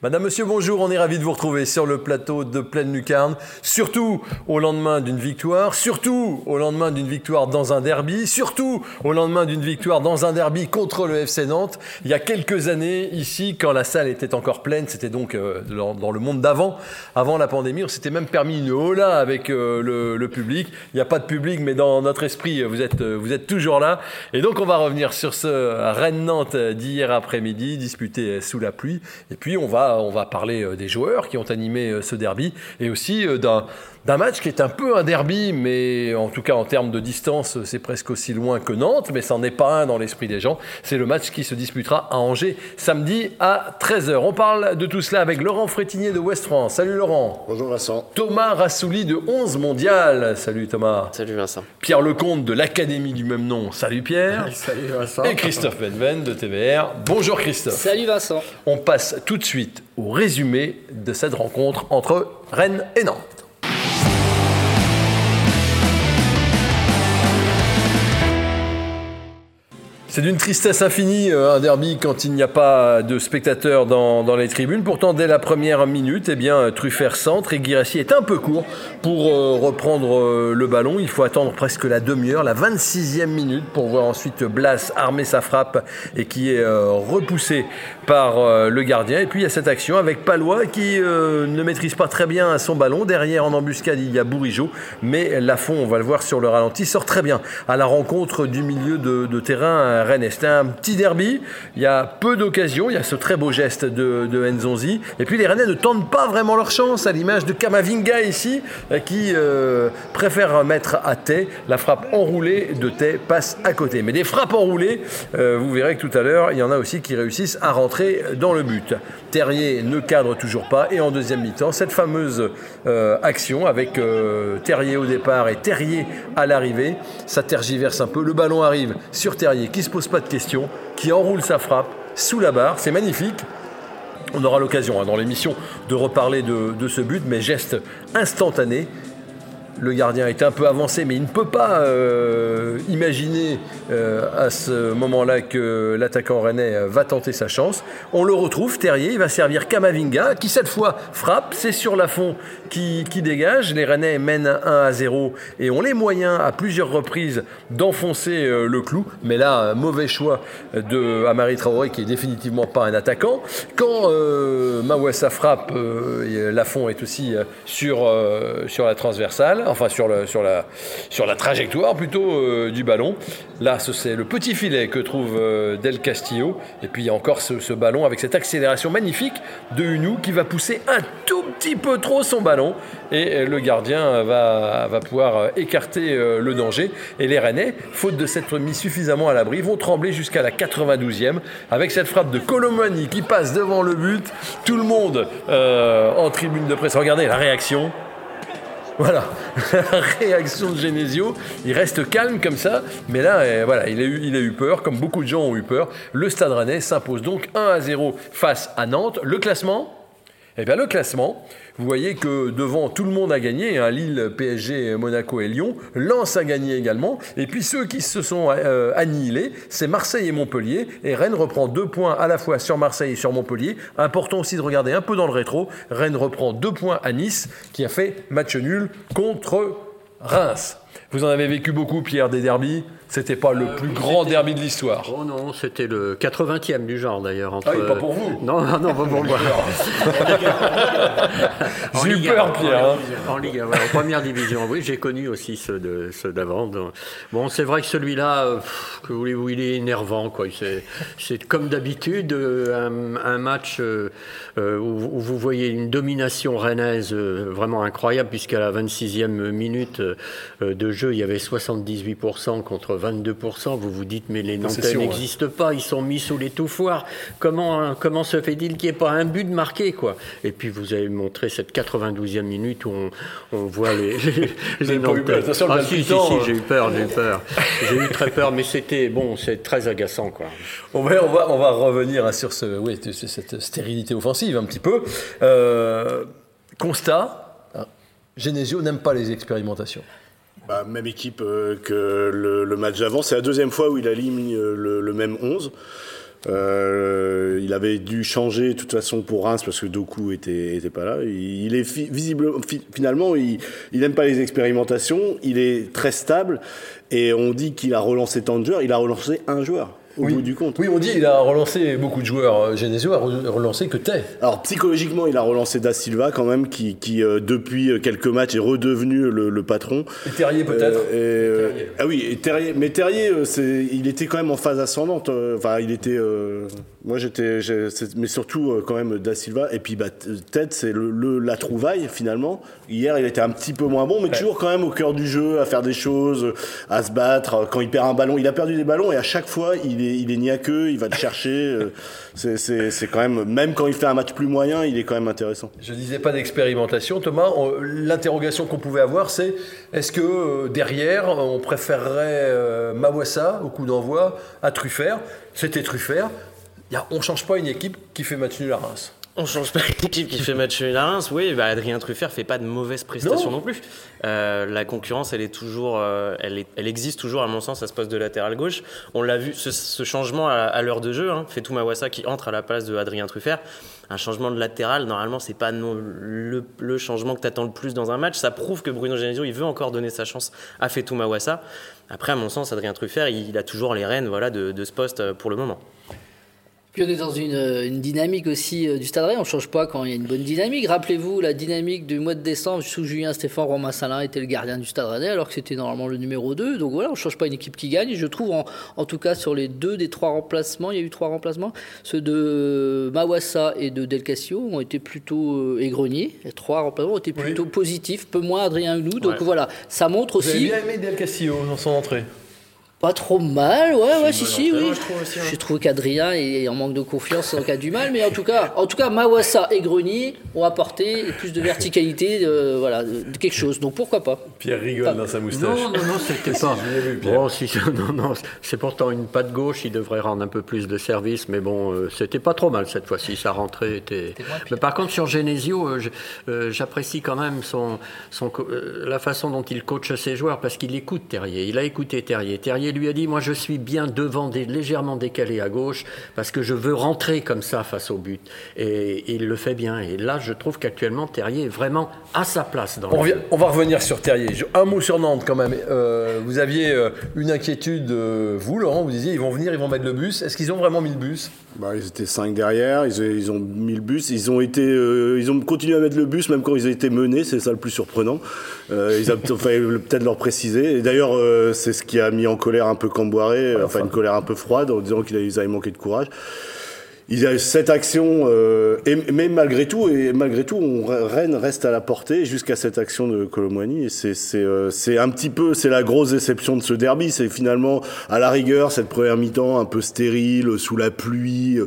Madame, Monsieur, bonjour, on est ravi de vous retrouver sur le plateau de Pleine Lucarne, surtout au lendemain d'une victoire, surtout au lendemain d'une victoire dans un derby, surtout au lendemain d'une victoire dans un derby contre le FC Nantes. Il y a quelques années, ici, quand la salle était encore pleine, c'était donc euh, dans, le monde d'avant, avant la pandémie, on s'était même permis une hola avec euh, le, public. Il n'y a pas de public, mais dans notre esprit, vous êtes, euh, vous êtes toujours là. Et donc, on va revenir sur ce Rennes-Nantes d'hier après-midi, disputé sous la pluie. Et puis, on va on va parler euh, des joueurs qui ont animé euh, ce derby et aussi euh, d'un d'un match qui est un peu un derby, mais en tout cas en termes de distance, c'est presque aussi loin que Nantes, mais ça n'en est pas un dans l'esprit des gens. C'est le match qui se disputera à Angers samedi à 13h. On parle de tout cela avec Laurent Frétinier de West France. Salut Laurent. Bonjour Vincent. Thomas Rassouli de 11 Mondial. Salut Thomas. Salut Vincent. Pierre Lecomte de l'Académie du même nom. Salut Pierre. Salut Vincent. Et Christophe Benven de TVR. Bonjour Christophe. Salut Vincent. On passe tout de suite au résumé de cette rencontre entre Rennes et Nantes. C'est d'une tristesse infinie euh, un derby quand il n'y a pas de spectateurs dans, les tribunes. Pourtant, dès la première minute, eh bien, Truffert centre et Guirassi est un peu court pour euh, reprendre euh, le ballon. Il faut attendre presque la demi-heure, la 26e minute, pour voir ensuite Blas armer sa frappe et qui est repoussé par le gardien. Et puis il y a cette action avec Palois qui ne maîtrise pas très bien son ballon. Derrière, en embuscade, il y a Bourigeau, mais Lafont, on va le voir sur le ralenti, sort très bien à la rencontre du milieu de terrain Rennes. C'était un petit derby. Il y a peu d'occasions. Il y a ce très beau geste de, Nzonzi. Et puis les Rennais ne tentent pas vraiment leur chance, à l'image de Kamavinga ici, euh, qui euh, préfère mettre à Tay. La frappe enroulée de Tay passe à côté. Mais des frappes enroulées, euh, vous verrez que tout à l'heure, il y en a aussi qui réussissent à rentrer dans le but. Terrier ne cadre toujours pas. Et en deuxième mi-temps, cette fameuse action avec Terrier au départ et Terrier à l'arrivée, ça tergiverse un peu. Le ballon arrive sur Terrier qui se pose pas de questions, qui enroule sa frappe sous la barre. C'est magnifique. On aura l'occasion hein, dans l'émission de reparler de, ce but, mais geste instantané le gardien est un peu avancé, mais il ne peut pas euh, imaginer euh, à ce moment-là que l'attaquant rennais va tenter sa chance. On le retrouve, Terrier, il va servir Kamavinga, qui cette fois frappe, c'est sur la fond qui, dégage. Les Rennais mènent 1 à 0 et ont les moyens à plusieurs reprises d'enfoncer euh, le clou. Mais là, mauvais choix de Amari Traoré, qui est définitivement pas un attaquant. Quand Mawassa frappe, Lafont est aussi sur la transversale enfin sur, la, trajectoire plutôt euh, du ballon. Là, c'est le petit filet que trouve euh, Del Castillo. Et puis il y a encore ce, ballon avec cette accélération magnifique de Hunou qui va pousser un tout petit peu trop son ballon. Et euh, le gardien va, va pouvoir écarter le danger. Et les Rennais, faute de s'être mis suffisamment à l'abri, vont trembler jusqu'à la 92e avec cette frappe de Colomani qui passe devant le but. Tout le monde en tribune de presse. Regardez la réaction. Voilà, réaction de Genesio. Il reste calme comme ça, mais là, voilà, il a, eu, il a eu peur, comme beaucoup de gens ont eu peur. Le Stade Rennais s'impose donc 1 à 0 face à Nantes. Le classement? Eh bien, le classement, vous voyez que devant, tout le monde a gagné. Hein, Lille, PSG, Monaco et Lyon. Lens a gagné également. Et puis ceux qui se sont euh, annihilés, c'est Marseille et Montpellier. Et Rennes reprend deux points à la fois sur Marseille et sur Montpellier. Important aussi de regarder un peu dans le rétro. Rennes reprend deux points à Nice, qui a fait match nul contre Reims. Vous en avez vécu beaucoup, Pierre, des derbies? C'était pas le euh, plus grand derby de l'histoire. Oh non, c'était le 80e du genre d'ailleurs. Entre... Ah oui, pas pour vous Non, non, pas pour moi. j'ai eu peur, Pierre. Hein. En, Ligue, en première division, oui, j'ai connu aussi ceux, de, ceux d'avant. Bon, c'est vrai que celui-là, euh, que voulez-vous, il est énervant. Quoi. C'est, comme d'habitude euh, un, match où, vous voyez une domination rennaise vraiment incroyable, puisqu'à la 26e minute de jeu, il y avait 78% contre 22%, vous vous dites, mais les Nantais n'existent pas, ils sont mis sous les foires. Comment, comment se fait-il qu'il n'y ait pas un but marqué quoi? Et puis vous avez montré cette 92e minute où on, on voit les, les, Nantais. ah, si, si, si, j'ai eu peur, j'ai eu peur. j'ai eu très peur, mais c'était bon, c'est très agaçant. Quoi. On va, on va, on va revenir hein, sur ce, oui, cette stérilité offensive un petit peu. Euh, constat, hein, Genesio n'aime pas les expérimentations. Bah, même équipe euh, que le, match d'avant. C'est la deuxième fois où il aligne euh, le, le même 11. Euh, il avait dû changer de toute façon pour Reims parce que Doku était, pas là. Il, est visible, finalement, il n'aime pas les expérimentations. Il est très stable et on dit qu'il a relancé tant de joueurs. Il a relancé un joueur au oui. bout du compte. Oui, on dit qu'il a relancé beaucoup de joueurs. Euh, Genesio a relancé que Tay. Alors psychologiquement, il a relancé Da Silva quand même, qui, qui euh, depuis euh, quelques matchs est redevenu le, le patron. Et Terrier peut-être. Euh, ah oui, et Terrier. Mais Terrier, il était quand même en phase ascendante. Enfin, il était. moi, j'étais. Mais surtout quand même Da Silva. Et puis, bah, Ted, c'est le, la trouvaille finalement. Hier, il était un petit peu moins bon, mais toujours quand même au cœur du jeu, à faire des choses, à se battre. Quand il perd un ballon, il a perdu des ballons et à chaque fois, il est il est ni à queue, il va te chercher. Euh, c'est quand même, quand il fait un match plus moyen, il est quand même intéressant. Je disais pas d'expérimentation, Thomas. L'interrogation qu'on pouvait avoir, c'est est-ce que euh, derrière, on préférerait euh, Mawassa au coup d'envoi à Truffert? C'était Truffert. on change pas une équipe qui fait match nul à. On change pas l'équipe qui fait match nul à Reims. Oui, bah Adrien Truffert fait pas de mauvaises prestations non, plus. Euh, la concurrence, elle est toujours, euh, elle, est, elle, existe toujours à mon sens à ce poste de latéral gauche. On l'a vu, ce, ce, changement à, à l'heure de jeu, hein, Fetou Mawassa qui entre à la place de Adrien Truffert. Un changement de latéral, normalement, c'est pas non, le, le, changement que tu attends le plus dans un match. Ça prouve que Bruno Genesio, il veut encore donner sa chance à Fetou Mawassa. Après, à mon sens, Adrien Truffert, il, il a toujours les rênes, voilà, de, de ce poste euh, pour le moment. Puis on est dans une, une dynamique aussi euh, du Stade Rennais. On ne change pas quand il y a une bonne dynamique. Rappelez-vous la dynamique du mois de décembre sous Julien Stéphane Romain Salin était le gardien du Stade Rennais alors que c'était normalement le numéro 2. Donc voilà, on ne change pas une équipe qui gagne. Je trouve en, en, tout cas sur les deux des trois remplacements, il y a eu trois remplacements, ceux de Mawassa et de Del Casio ont été plutôt euh, égreniers. Les trois remplacements ont été plutôt oui. positifs, peu moins Adrien Hunou. Donc ouais. voilà, ça montre Vous aussi. Avez bien aimé Del Casio dans son entrée pas trop mal, ouais, ouais, si, si, oui. J'ai hein. trouvé qu'Adrien est en manque de confiance, donc a du mal, mais en tout cas, en tout cas, Mawassa et Grenier ont apporté plus de verticalité, de, voilà, de quelque chose. Donc pourquoi pas Pierre rigole pas. dans sa moustache. Non, non, non, c'était pas. Vu, bon, si, non, non, c'est pourtant une patte gauche, il devrait rendre un peu plus de service, mais bon, euh, c'était pas trop mal cette fois-ci. Sa rentrée était. Mais par contre, sur Genesio, euh, j'apprécie euh, quand même son, son, euh, la façon dont il coach ses joueurs parce qu'il écoute Terrier. Il a écouté Terrier. Terrier lui a dit Moi, je suis bien devant, des, légèrement décalé à gauche, parce que je veux rentrer comme ça face au but. Et, et il le fait bien. Et là, je trouve qu'actuellement, Terrier est vraiment à sa place. Dans on, revient, on, va revenir sur Terrier. Un mot sur Nantes, quand même. Euh, vous aviez une inquiétude, vous, Laurent, vous disiez Ils vont venir, ils vont mettre le bus. Est-ce qu'ils ont vraiment mis le bus? Bah, Ils étaient cinq derrière, ils, ils, ont mis le bus. Ils ont, été, euh, ils ont continué à mettre le bus, même quand ils étaient menés, c'est ça le plus surprenant. Euh, il fallait peut-être leur préciser. Et d'ailleurs, euh, c'est ce qui a mis en colère un peu Camboiré, ouais, enfin une colère un peu froide, en disant qu'ils avaient manqué de courage. Il y a cette action, euh, et, mais malgré tout, et malgré tout, on, Rennes reste à la portée jusqu'à cette action de Colomboigny. Et c'est, c'est, euh, c'est un petit peu, c'est la grosse déception de ce derby. C'est finalement, à la rigueur, cette première mi-temps un peu stérile, sous la pluie.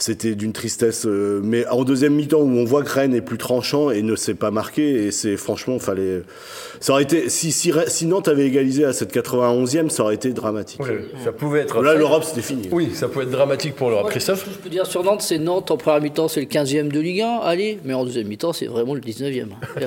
C'était d'une tristesse. Euh, mais en deuxième mi-temps, où on voit que Rennes est plus tranchant et ne s'est pas marqué, et c'est franchement, fallait. Ça aurait été, si, si, si Nantes avait égalisé à cette 91e, ça aurait été dramatique. Oui, ça pouvait être. Là, l'Europe, c'était fini. Oui, ça pouvait être dramatique pour l'Europe. Christophe je peux dire sur Nantes, c'est Nantes en première mi-temps, c'est le 15e de Ligue 1, allez, mais en deuxième mi-temps, c'est vraiment le 19e. Ouais.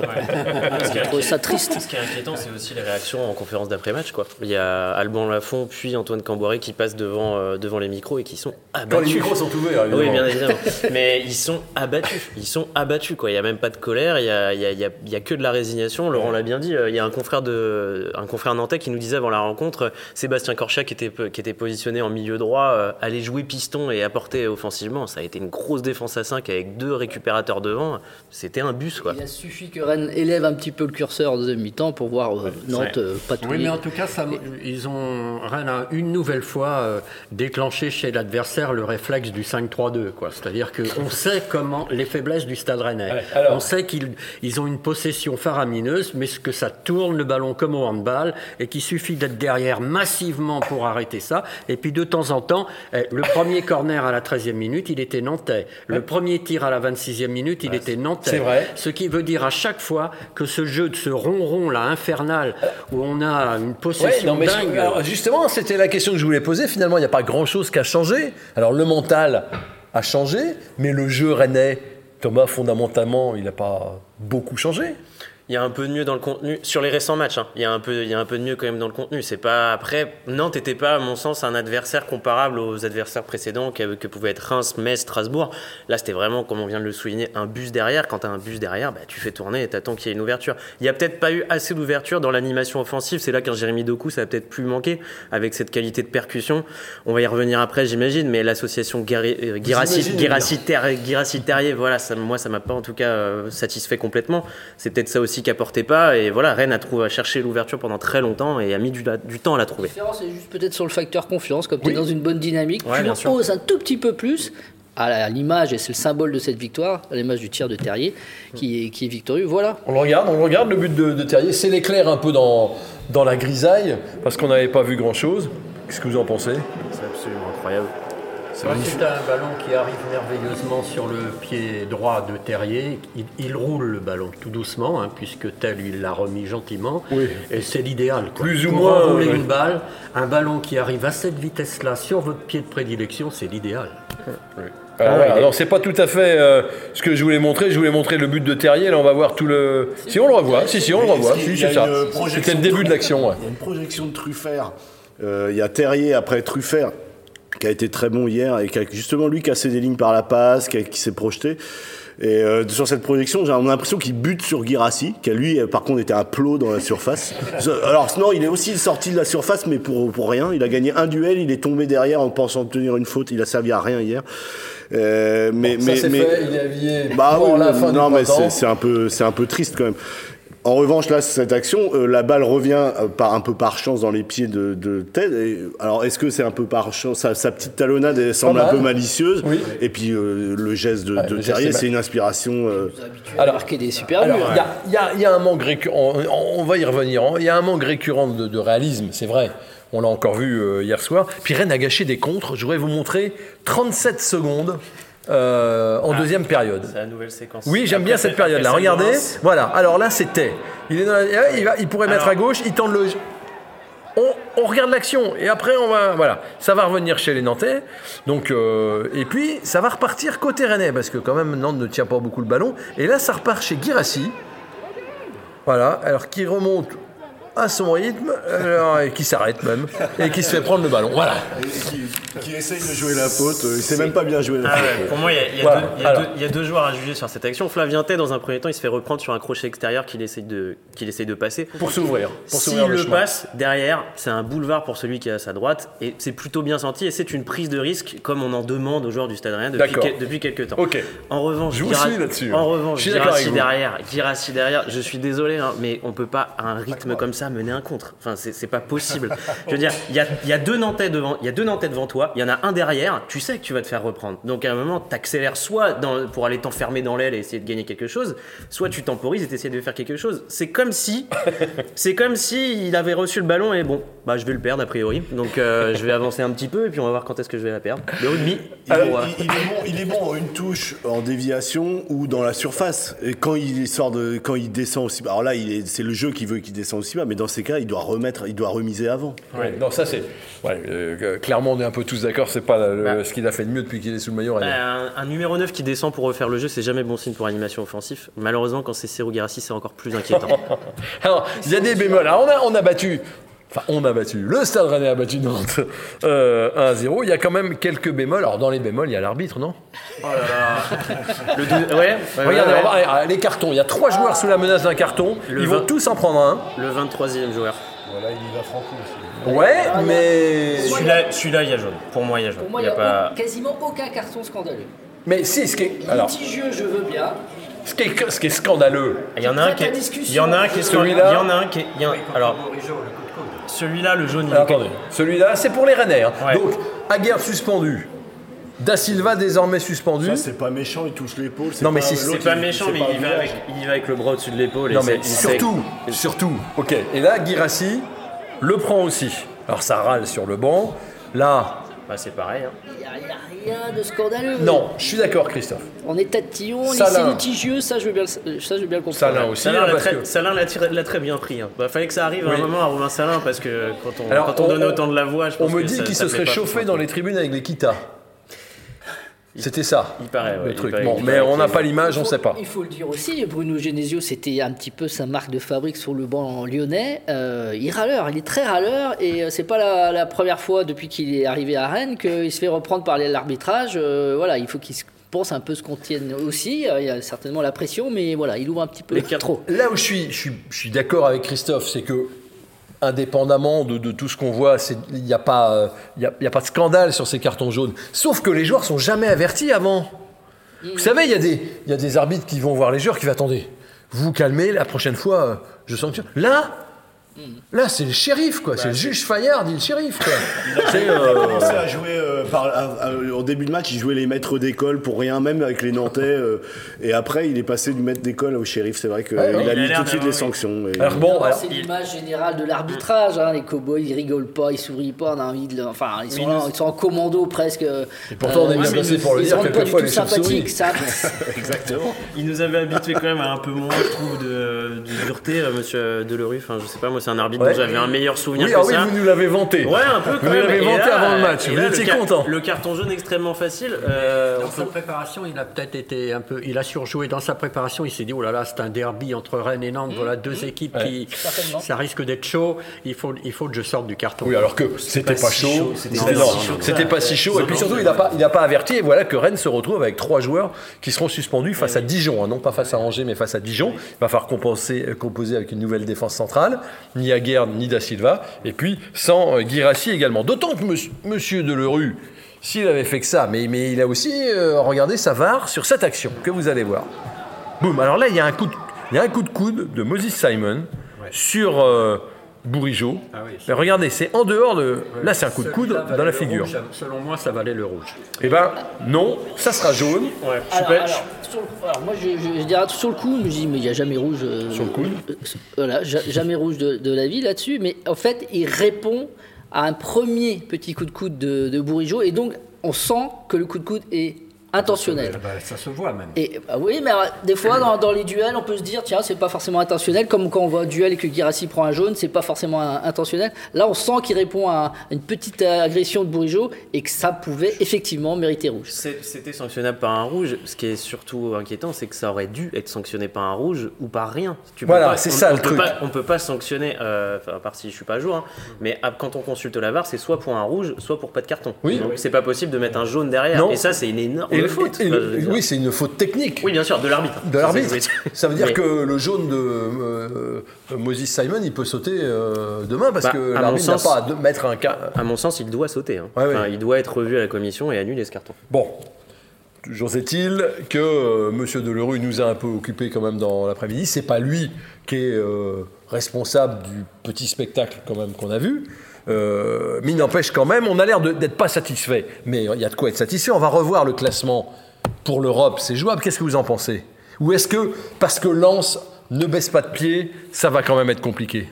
J'ai trouvé ça triste. Ce qui est inquiétant, c'est aussi les réactions en conférence d'après-match. Quoi. Il y a Alban Lafont, puis Antoine Camboiré qui passent devant, euh, devant les micros et qui sont abattus. Quand les micros sont ouverts, évidemment. Oui, bien évidemment. mais ils sont abattus. Ils sont abattus. Quoi. Il n'y a même pas de colère, il n'y a, il y a, il y a, que de la résignation. Laurent l'a bien dit, il y a un confrère, de, un confrère nantais qui nous disait avant la rencontre, Sébastien Corchat qui était, qui était positionné en milieu droit, euh, allait jouer piston et apporter offensivement Ça a été une grosse défense à 5 avec deux récupérateurs devant. C'était un bus, quoi. Il a suffi que Rennes élève un petit peu le curseur en deuxième mi-temps pour voir euh, Nantes euh, patrouiller. Oui, mais en tout cas, ça, ils ont, Rennes a une nouvelle fois euh, déclenché chez l'adversaire le réflexe du 5-3-2. quoi. C'est-à-dire qu'on sait comment les faiblesses du stade rennais. Ouais, alors- On sait qu'ils ils ont une possession faramineuse, mais ce que ça tourne le ballon comme au handball et qu'il suffit d'être derrière massivement pour arrêter ça. Et puis de temps en temps, eh, le premier corner à la 13e minute, il était nantais. Le premier tir à la 26e minute, il était nantais. c'est vrai. Ce qui veut dire à chaque fois que ce jeu de ce ronron là infernal où on a une Ouais, possession non, mais dingue. alors, justement, c'était la question que je voulais poser. Finalement, il n'y a pas grand-chose qui a changé. Alors, le mental a changé, mais le jeu rennais, Thomas, fondamentalement, il n'a pas beaucoup changé. Il y a un peu de mieux dans le contenu sur les récents matchs. hein. Il y a un peu, il y a un peu de mieux quand même dans le contenu. C'est pas après Nantes n'était pas, à mon sens, un adversaire comparable aux adversaires précédents que, que pouvaient être Reims, Metz, Strasbourg. Là, c'était vraiment, comme on vient de le souligner, un bus derrière. Quand tu as un bus derrière, bah, tu fais tourner et t'attends qu'il y ait une ouverture. Il y a peut-être pas eu assez d'ouverture dans l'animation offensive. C'est là qu'un Jérémy Doku, ça a peut-être plus manqué avec cette qualité de percussion. On va y revenir après, j'imagine. Mais l'association euh, Guirassi- imaginez Guirassi Ter- Guirassi Terrier, voilà, ça, moi, ça m'a pas en tout cas euh, satisfait complètement. C'est peut-être ça aussi qui apportait pas. Et voilà, Rennes a trouvé à chercher l'ouverture pendant très longtemps et a mis du, du temps à la La trouver. différence est juste peut-être sur le facteur confiance. Comme tu es dans une bonne dynamique, Ouais, tu bien sûr. oses un tout petit peu plus à la- à l'image, et c'est le symbole de cette victoire, à l'image du tir de Terrier, qui est, qui est victorieux. Voilà. On le regarde, on le regarde, le but de, de Terrier. C'est l'éclair un peu dans, dans la grisaille, parce qu'on n'avait pas vu grand-chose. Qu'est-ce que vous en pensez? C'est absolument incroyable. C'est un ballon qui arrive merveilleusement sur le pied droit de Terrier. Il, il roule le ballon tout doucement, hein, puisque tel il l'a remis gentiment. Oui. Et c'est l'idéal. quoi. Plus ou Pour moins, rouler une balle, un ballon qui arrive à cette vitesse-là sur votre pied de prédilection, c'est l'idéal. Alors, Ah, voilà. c'est pas tout à fait euh, ce que je voulais montrer. Je voulais montrer le but de Terrier. Là, on va voir tout le. Si on le revoit, si, si, on le revoit. Si, c'est ça. C'était le début de l'action. ouais. Il y a une projection de Truffert. Euh, il y a Terrier après Truffert qui a été très bon hier et qui a justement lui cassé des lignes par la passe, qui, a- qui s'est projeté. Et euh, sur cette projection, j'ai l'impression qu'il bute sur Girassi, qui a lui, euh, par contre, était un plot dans la surface. Alors, sinon, il est aussi sorti de la surface, mais pour, pour rien. Il a gagné un duel, il est tombé derrière en pensant tenir une faute. Il a servi à rien hier. Euh, mais, Ça, mais, fait. Il est habillé bah pour oui, la oui, fin non, mais c'est c'est un peu, c'est un peu triste quand même. En revanche, là, cette action, euh, la balle revient euh, par un peu par chance dans les pieds de, de Ted. Et, alors, est-ce que c'est un peu par chance sa, sa petite talonnade elle semble un peu mal. malicieuse. Oui. Et puis euh, le geste de, Ouais, de le geste Terrier, est c'est une inspiration. euh, Alors, marqué des super Alors, il y a- il y, a- il y a un manque récurrent, on, on va y revenir, hein. il y a un manque récurrent de, de réalisme, c'est vrai. On l'a encore vu euh, hier soir. Puis Rennes a gâché des contres. Je voudrais vous montrer 37 secondes euh, en deuxième période. C'est la nouvelle séquence. Oui, j'aime bien cette période-là. Regardez. Voilà. Alors là, c'était. Il, est dans la- il, va- il pourrait mettre Alors- à gauche, il tente le. On, on regarde l'action et après on va voilà ça va revenir chez les Nantais donc euh, et puis ça va repartir côté Rennais parce que quand même Nantes ne tient pas beaucoup le ballon et là ça repart chez Girassi voilà alors qui remonte à son rythme alors, et qui s'arrête même et qui se fait prendre le ballon voilà qui, essaye de jouer la faute. euh, Il sait même pas bien jouer la Ah faute. ouais, pour moi, il y a, y Voilà. deux, y y a joueurs à juger sur cette action. Flavien Tay, dans un premier temps, il se fait reprendre sur un crochet extérieur qu'il essaye de, qu'il essaye de passer. pour s'ouvrir pour S'il s'ouvrir le, le passe, derrière, c'est un boulevard pour celui qui est à sa droite. Et c'est plutôt bien senti. Et c'est une prise de risque, comme on en demande aux joueurs du Stade Rennais depuis, quelques temps. ok En revanche, Je vous Guira- suis là-dessus. En revanche, Je suis d'accord Guirassi avec vous. derrière, Guirassi derrière, je suis désolé, hein, mais on peut pas, à un rythme comme ça, mener un contre. Enfin, c'est pas possible. je veux dire, il y a, il y a deux Nantais devant, il y a deux Nantais devant toi, il y en a un derrière, tu sais que tu vas te faire reprendre. Donc à un moment, t'accélères soit dans- pour aller t'enfermer dans l'aile et essayer de gagner quelque chose, soit tu temporises et t'essayes de faire quelque chose. C'est comme si, c'est comme si il avait reçu le ballon et bon, bah je vais le perdre a priori. Donc euh, je vais avancer un petit peu et puis on va voir quand est-ce que je vais la perdre. Le rugby. Il, est, il- il est bon, il est bon en une touche en déviation ou dans la surface. Et quand il sort de, quand il descend aussi bas, alors là, c'est le jeu qui veut qu'il descende aussi bas, mais dans ces cas, il doit remettre, il doit remiser avant. Ouais, non, ça c'est. ouais, euh, clairement, on est un peu tous d'accord, c'est pas le- Bah. ce qu'il a fait de mieux depuis qu'il est sous le maillot. Euh, un, un numéro 9 qui descend pour refaire le jeu, c'est jamais bon signe pour animation offensif. Malheureusement, quand c'est Serou c'est encore plus inquiétant. Alors, il y a des bémols. Alors, on a, on a battu. Enfin, on a battu. Le Stade Rennais a battu Nantes euh, 1-0. Il y a quand même quelques bémols. Alors, dans les bémols, il y a l'arbitre, non? Le dou- ouais, ouais, Regardez, ouais, on va- allez, allez, les cartons. Il y a trois joueurs sous la menace d'un carton. Le Ils vont tous en prendre un. le 23e joueur. Voilà, il y va Franco aussi. Ouais, mais. Celui-là, celui-là, il y a jaune. Pour moi, il y a jaune. Pour moi, Il n'y a a pas. quasiment aucun carton scandaleux. Mais si, ce qui est. Alors, Litigieux, je veux bien. ce qui est, ce qui est scandaleux, Il y en a un qui à est. discussion. Il y en a un qui est. Celui-là- Il y en a un qui est. il y en- Alors, celui-là, le jaune, il est. Attendez, celui-là, c'est pour les Rennais. hein. Ouais. Donc, Aguerre suspendu. Da Silva désormais suspendu. Ça, c'est pas méchant, il touche l'épaule. c'est Non, mais si- C'est pas il- méchant, mais il va, avec, il va avec le bras au-dessus de l'épaule. Non, mais il surtout, surtout. Ok, et là, Girassi le prend aussi. Alors, ça râle sur le banc. Là, Bah, c'est pareil. hein. Il n'y a, rien de scandaleux. non, je suis d'accord, Christophe. On est tatillon, on est litigieux, ça je veux bien, le- ça, je veux bien le comprendre. Salin aussi. Salin l'a très, bien pris. Hein. Bah, fallait que ça arrive à un moment à Romain Salin parce que quand on, Alors, quand on, on- donne on- autant de la voix, je On pense me que dit qu'il se serait chauffé dans les tribunes avec les Kita. C'était ça. Il paraît, ouais, le il truc. paraît- bon, il mais paraît on n'a pas l'image, on ne sait pas. Il faut le dire aussi, Bruno Genesio, c'était un petit peu sa marque de fabrique sur le banc lyonnais. Euh, il râleur, il est très râleur et euh, c'est pas la, la première fois depuis qu'il est arrivé à Rennes qu'il se fait reprendre par l'arbitrage. Euh, voilà, il faut qu'il se pense un peu se contienne aussi. Euh, Il y a certainement la pression, mais voilà, il ouvre un petit peu Les trop. Là où je suis, je suis, je suis d'accord avec Christophe, c'est que indépendamment de, de tout ce qu'on voit, il n'y a, pas, euh, y a, il y a pas de scandale sur ces cartons jaunes. Sauf que les joueurs sont jamais avertis avant. Vous savez, il y, a des- il y a des arbitres qui vont voir les joueurs qui vont attendez, vous vous calmez, la prochaine fois, euh, je sanctionne. Là, là c'est le shérif, quoi. c'est le juge Fayard, dit le shérif, quoi. C'est, Il a euh, commencé à jouer euh, par, à- à- au début de match, il jouait les maîtres d'école pour rien, même avec les Nantais. euh, et après, il est passé du maître d'école au shérif. C'est vrai qu'il Ouais, a ouais, il a mis l'air tout de suite d'avoir- les sanctions. et- alors bon, Alors, c'est l'image générale de l'arbitrage. hein, Les cowboys, ils rigolent pas, ils sourient pas. On a envie de, le- enfin, ils sont là, ils sont en commando presque. Et pourtant, on est bien placé pour le dire, Ils sont pas du quelquefois, tout les sympathiques. Ça, Exactement. Il nous avait habitué quand même à un peu moins, je trouve, de, de dureté, euh, monsieur Delerue. Enfin, je sais pas, moi, c'est un arbitre Ouais. dont j'avais un meilleur souvenir oui, que ah oui, ça. vous nous l'avez vanté. Ouais, un peu quand Vous l'avez vanté là, avant le match, vous là, étiez le content. Le carton jaune extrêmement facile. euh, Dans sa préparation, il a peut-être été un peu. Il a surjoué dans sa préparation. Il s'est dit oh là là, c'est un derby entre Rennes et Nantes. Voilà deux équipes qui. Certainement. Ça risque d'être chaud. Il faut, il faut que je sorte du carton. Oui, alors que c'était pas, pas si chaud, c'était pas si chaud que ça. c'était pas si chaud. Et puis surtout, il n'a pas, il a pas averti. Et voilà que Rennes se retrouve avec trois joueurs qui seront suspendus face à Dijon, hein, non pas face à Angers, mais face à Dijon. Il va falloir compenser, euh, composer avec une nouvelle défense centrale, ni Aguerd ni Da Silva, et puis sans euh, Guirassi également. D'autant que monsieur, monsieur Delerue, s'il avait fait que ça, mais, mais il a aussi euh, regardé sa VAR sur cette action que vous allez voir. Boum. Alors là, il y a un coup de, il y a un coup de coude de Moses Simon sur euh, Bourigeau. Ah oui, Mais regardez, c'est en dehors de. Là, c'est un coup de coude dans la figure. rouge. Selon moi, ça valait le rouge. Eh ben, non, ça sera jaune. Ouais, Alors, pas- alors, sur le- alors, moi, je, je- je dirais sur le coup, je me dis, mais il n'y a jamais rouge. euh, Sur le coude euh, Voilà, ja- jamais rouge de, de la vie là-dessus. Mais en fait, il répond à un premier petit coup de coude de, de Bourigeau. Et donc, on sent que le coup de coude est intentionnel. Eh ben, ça se voit même. Et bah oui, mais alors, des fois dans, dans les duels, on peut se dire tiens, c'est pas forcément intentionnel, comme quand on voit un duel et que Girassi prend un jaune, c'est pas forcément un- intentionnel. Là, on sent qu'il répond à une petite agression de Bourigeau et que ça pouvait effectivement mériter rouge. C'était sanctionnable par un rouge. Ce qui est surtout inquiétant, c'est que ça aurait dû être sanctionné par un rouge ou par rien. Tu Voilà, c'est on- ça, on le peut truc. Pas, on peut pas sanctionner, euh, enfin, à part si je suis pas jour, hein, mais ah, quand on consulte la VAR, c'est soit pour un rouge, soit pour pas de carton. Oui. Donc c'est pas possible de mettre un jaune derrière. Non. Et ça, c'est une énorme Et faute. et dire. oui, c'est une faute technique. Oui, bien sûr, de l'arbitre. De l'arbitre. ça veut dire Mais- que le jaune de euh, euh, Moses Simon, il peut sauter euh, demain parce Bah, que l'arbitre n'a pas à mettre un cas. À mon sens, il doit sauter. hein. Ouais, Il doit être revu à la commission et annuler ce carton. Bon, toujours est-il que euh, Monsieur Delerue nous a un peu occupé quand même dans l'après-midi. C'est pas lui qui est euh, responsable du petit spectacle quand même qu'on a vu. Euh, n'empêche quand même, on a l'air d'être pas satisfait. Mais il y a de quoi être satisfait. On va revoir le classement pour l'Europe. C'est jouable. Qu'est-ce que vous en pensez? Ou est-ce que parce que Lens ne baisse pas de pied, ça va quand même être compliqué?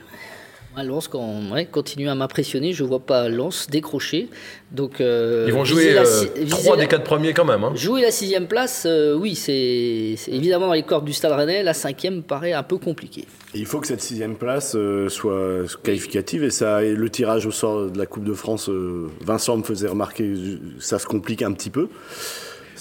Moi, Lens, quand, ouais, continue à m'impressionner, je vois pas Lens décrocher. Donc, euh, Ils vont jouer la euh, si- viser trois la- des quatre premiers quand même. hein. Jouer la sixième place, euh, oui, c'est évidemment dans les cordes du Stade Rennais. La cinquième me paraît un peu compliquée. Et il faut que cette sixième place euh, soit qualificative et ça et le tirage au sort de la Coupe de France. euh, Vincent me faisait remarquer, ça se complique un petit peu.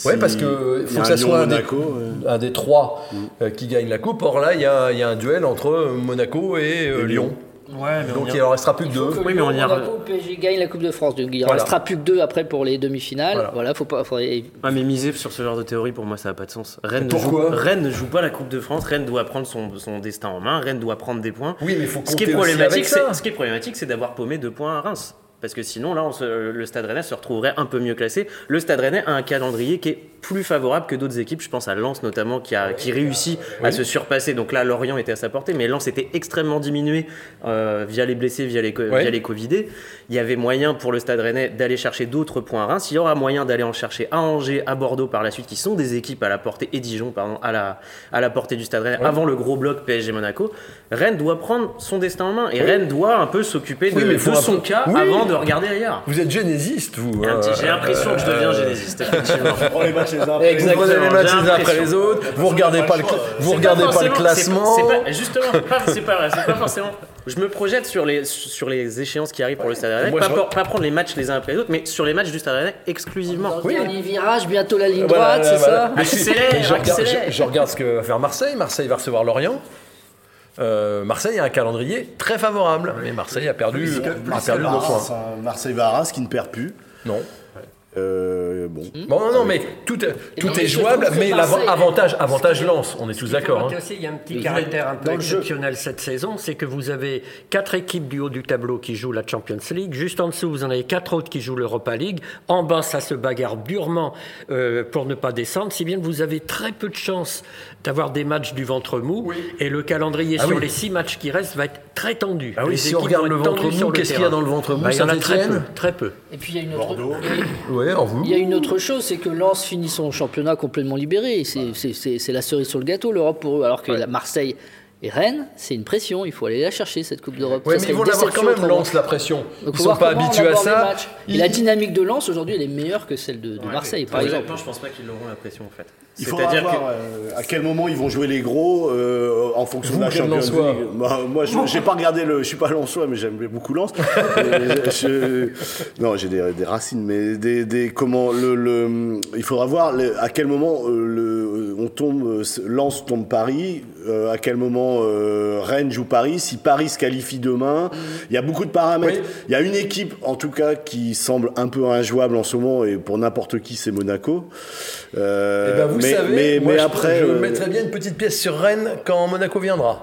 Oui, parce y faut a que ça soit un des, Lyon-Monaco, un des trois euh, qui gagne la Coupe. Or là, il y a, il y a un duel entre Monaco et euh, Lyon. Ouais, mais on Donc il en restera plus que deux. que Oui, mais on y a- Monaco, PSG gagne la Coupe de France. Donc il ne Voilà. restera plus que deux après pour les demi-finales. Voilà. Voilà, faut pas. faudrait- Ah, mais miser sur ce genre de théorie, pour moi, ça n'a pas de sens. Rennes, ne joue, Pourquoi Rennes ne joue pas la Coupe de France. Rennes doit prendre son, son destin en main. Rennes doit prendre des points. Oui, mais il faut Ce qui est problématique, c'est ce qui est problématique, c'est d'avoir paumé deux points à Reims. Parce que sinon, là, on se- le Stade Rennais se retrouverait un peu mieux classé. Le Stade Rennais a un calendrier qui est plus favorable que d'autres équipes. Je pense à Lens notamment, qui, a, qui réussit à se surpasser. Donc là, Lorient était à sa portée, mais Lens était extrêmement diminué euh, via les blessés, via les, via les Covidés. Il y avait moyen pour le Stade Rennais d'aller chercher d'autres points à Reims. Il y aura moyen d'aller en chercher à Angers, à Bordeaux par la suite, qui sont des équipes à la portée, et Dijon, pardon, à la, à la portée du Stade Rennais, avant le gros bloc PSG Monaco. Rennes doit prendre son destin en main et Rennes doit un peu s'occuper de, de son cas avant de regarder ailleurs. Vous êtes génésiste, vous. Un petit- hein. J'ai l'impression que je deviens génésiste, effectivement. On prend les matchs les uns après les Vous autres. prenez les matchs j'ai les uns après les l'impression. autres, vous regardez pas le, cla- vous C'est regardez pas le forcément- classement. c'est- c'est pas- justement, c'est pas, c'est pas vrai, c'est pas forcément. Je me projette sur les, sur les échéances qui arrivent pour le Stade Rennais. Moi, Pas, je- pour- pas prendre les matchs les uns après les autres, mais sur les matchs du Stade Rennais exclusivement. Dans le dernier virage, bientôt la ligne Voilà, droite, c'est voilà. ça Mais je, Accélère, je regarde, accélère. je- je regarde ce que va faire Marseille. Marseille va recevoir Lorient. Euh, Marseille a un calendrier très favorable, mais Marseille a perdu, Plus a perdu hein. Marseille va à Reims qui ne perd plus. Non. Euh, bon. Bon, non, non, mais tout, est jouable, mais c'est l'avant- Marseille. avantage, avantage lance. On est tous d'accord. hein. il y a un petit caractère un peu exceptionnel cette saison, c'est que vous avez quatre équipes du haut du tableau qui jouent la Champions League. Juste en dessous, vous en avez quatre autres qui jouent l'Europa League. En bas, ça se bagarre durement euh, pour ne pas descendre, si bien que vous avez très peu de chances d'avoir des matchs du ventre mou. Et le calendrier Ah sur oui. les six matchs qui restent va être très tendu. Ah oui, si on regarde le ventre mou, qu'est-ce qu'il y a dans le ventre mou Bah, Il y en a très peu, Saint-Étienne très peu. Et puis il y a une autre. Ouais, en vous. Il y a une autre chose, c'est que Lens finit son championnat complètement libéré. C'est- la cerise sur le gâteau, l'Europe pour eux. Alors que la Marseille et Rennes, c'est une pression. Il faut aller la chercher, cette Coupe d'Europe. Ça mais ils vont une l'avoir quand même, lance la pression. Donc, Ils faut sont pas habitués à ça. Ils- la dynamique de Lens, aujourd'hui, elle est meilleure que celle de, de Marseille, par exemple. Je pense pas qu'ils auront la pression en fait. Il faudra voir que euh, à quel moment ils vont jouer les gros euh, en fonction Vous, de la Champions League. Bah, moi, je j'ai pas regardé le. Je suis pas Lensois, mais j'aime beaucoup Lens. Euh, je- non, j'ai des, des racines, mais des, des comment le, le- il faudra voir le- à quel moment euh, le, on tombe. Lens tombe Paris. euh, à quel moment euh, Rennes joue Paris. Si Paris se qualifie demain, il y a beaucoup de paramètres. Oui. Il y a une équipe, en tout cas, qui semble un peu injouable en ce moment, et pour n'importe qui, c'est Monaco. Euh, Eh ben, vous mais, savez, mais, moi, mais je- après, je, euh, mettrais bien une petite pièce sur Rennes quand Monaco viendra.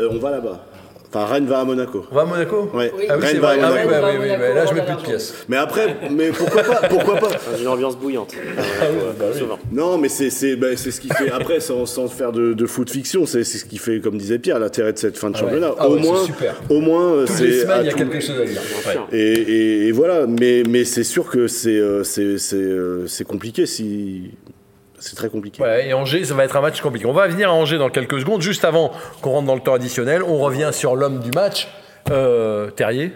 euh, on va là-bas. Enfin, Rennes va à Monaco. On va à Monaco Ouais. Oui. Ah oui, Rennes va à Ah oui, Monaco. ouais, Monaco, ouais, là, je mets plus de pièces. Mais après, mais pourquoi pas, pourquoi pas Dans une ambiance bouillante. souvent. Non, mais c'est c'est bah, c'est ce qui fait. Après, sans, sans faire de, de foot fiction, c'est c'est ce qui fait, comme disait Pierre, l'intérêt de cette fin de Ah ouais. championnat. Ah au moins, super. au moins, Toutes les c'est semaines, il y a tout- quelque chose à dire. Ouais. Et, et- et voilà, mais, mais c'est sûr que c'est c'est c'est, euh, c'est compliqué si. C'est très compliqué. Et Angers, ça va être un match compliqué. On va venir à Angers dans quelques secondes. Juste avant qu'on rentre dans le temps additionnel, on revient sur l'homme du match, euh, Terrier.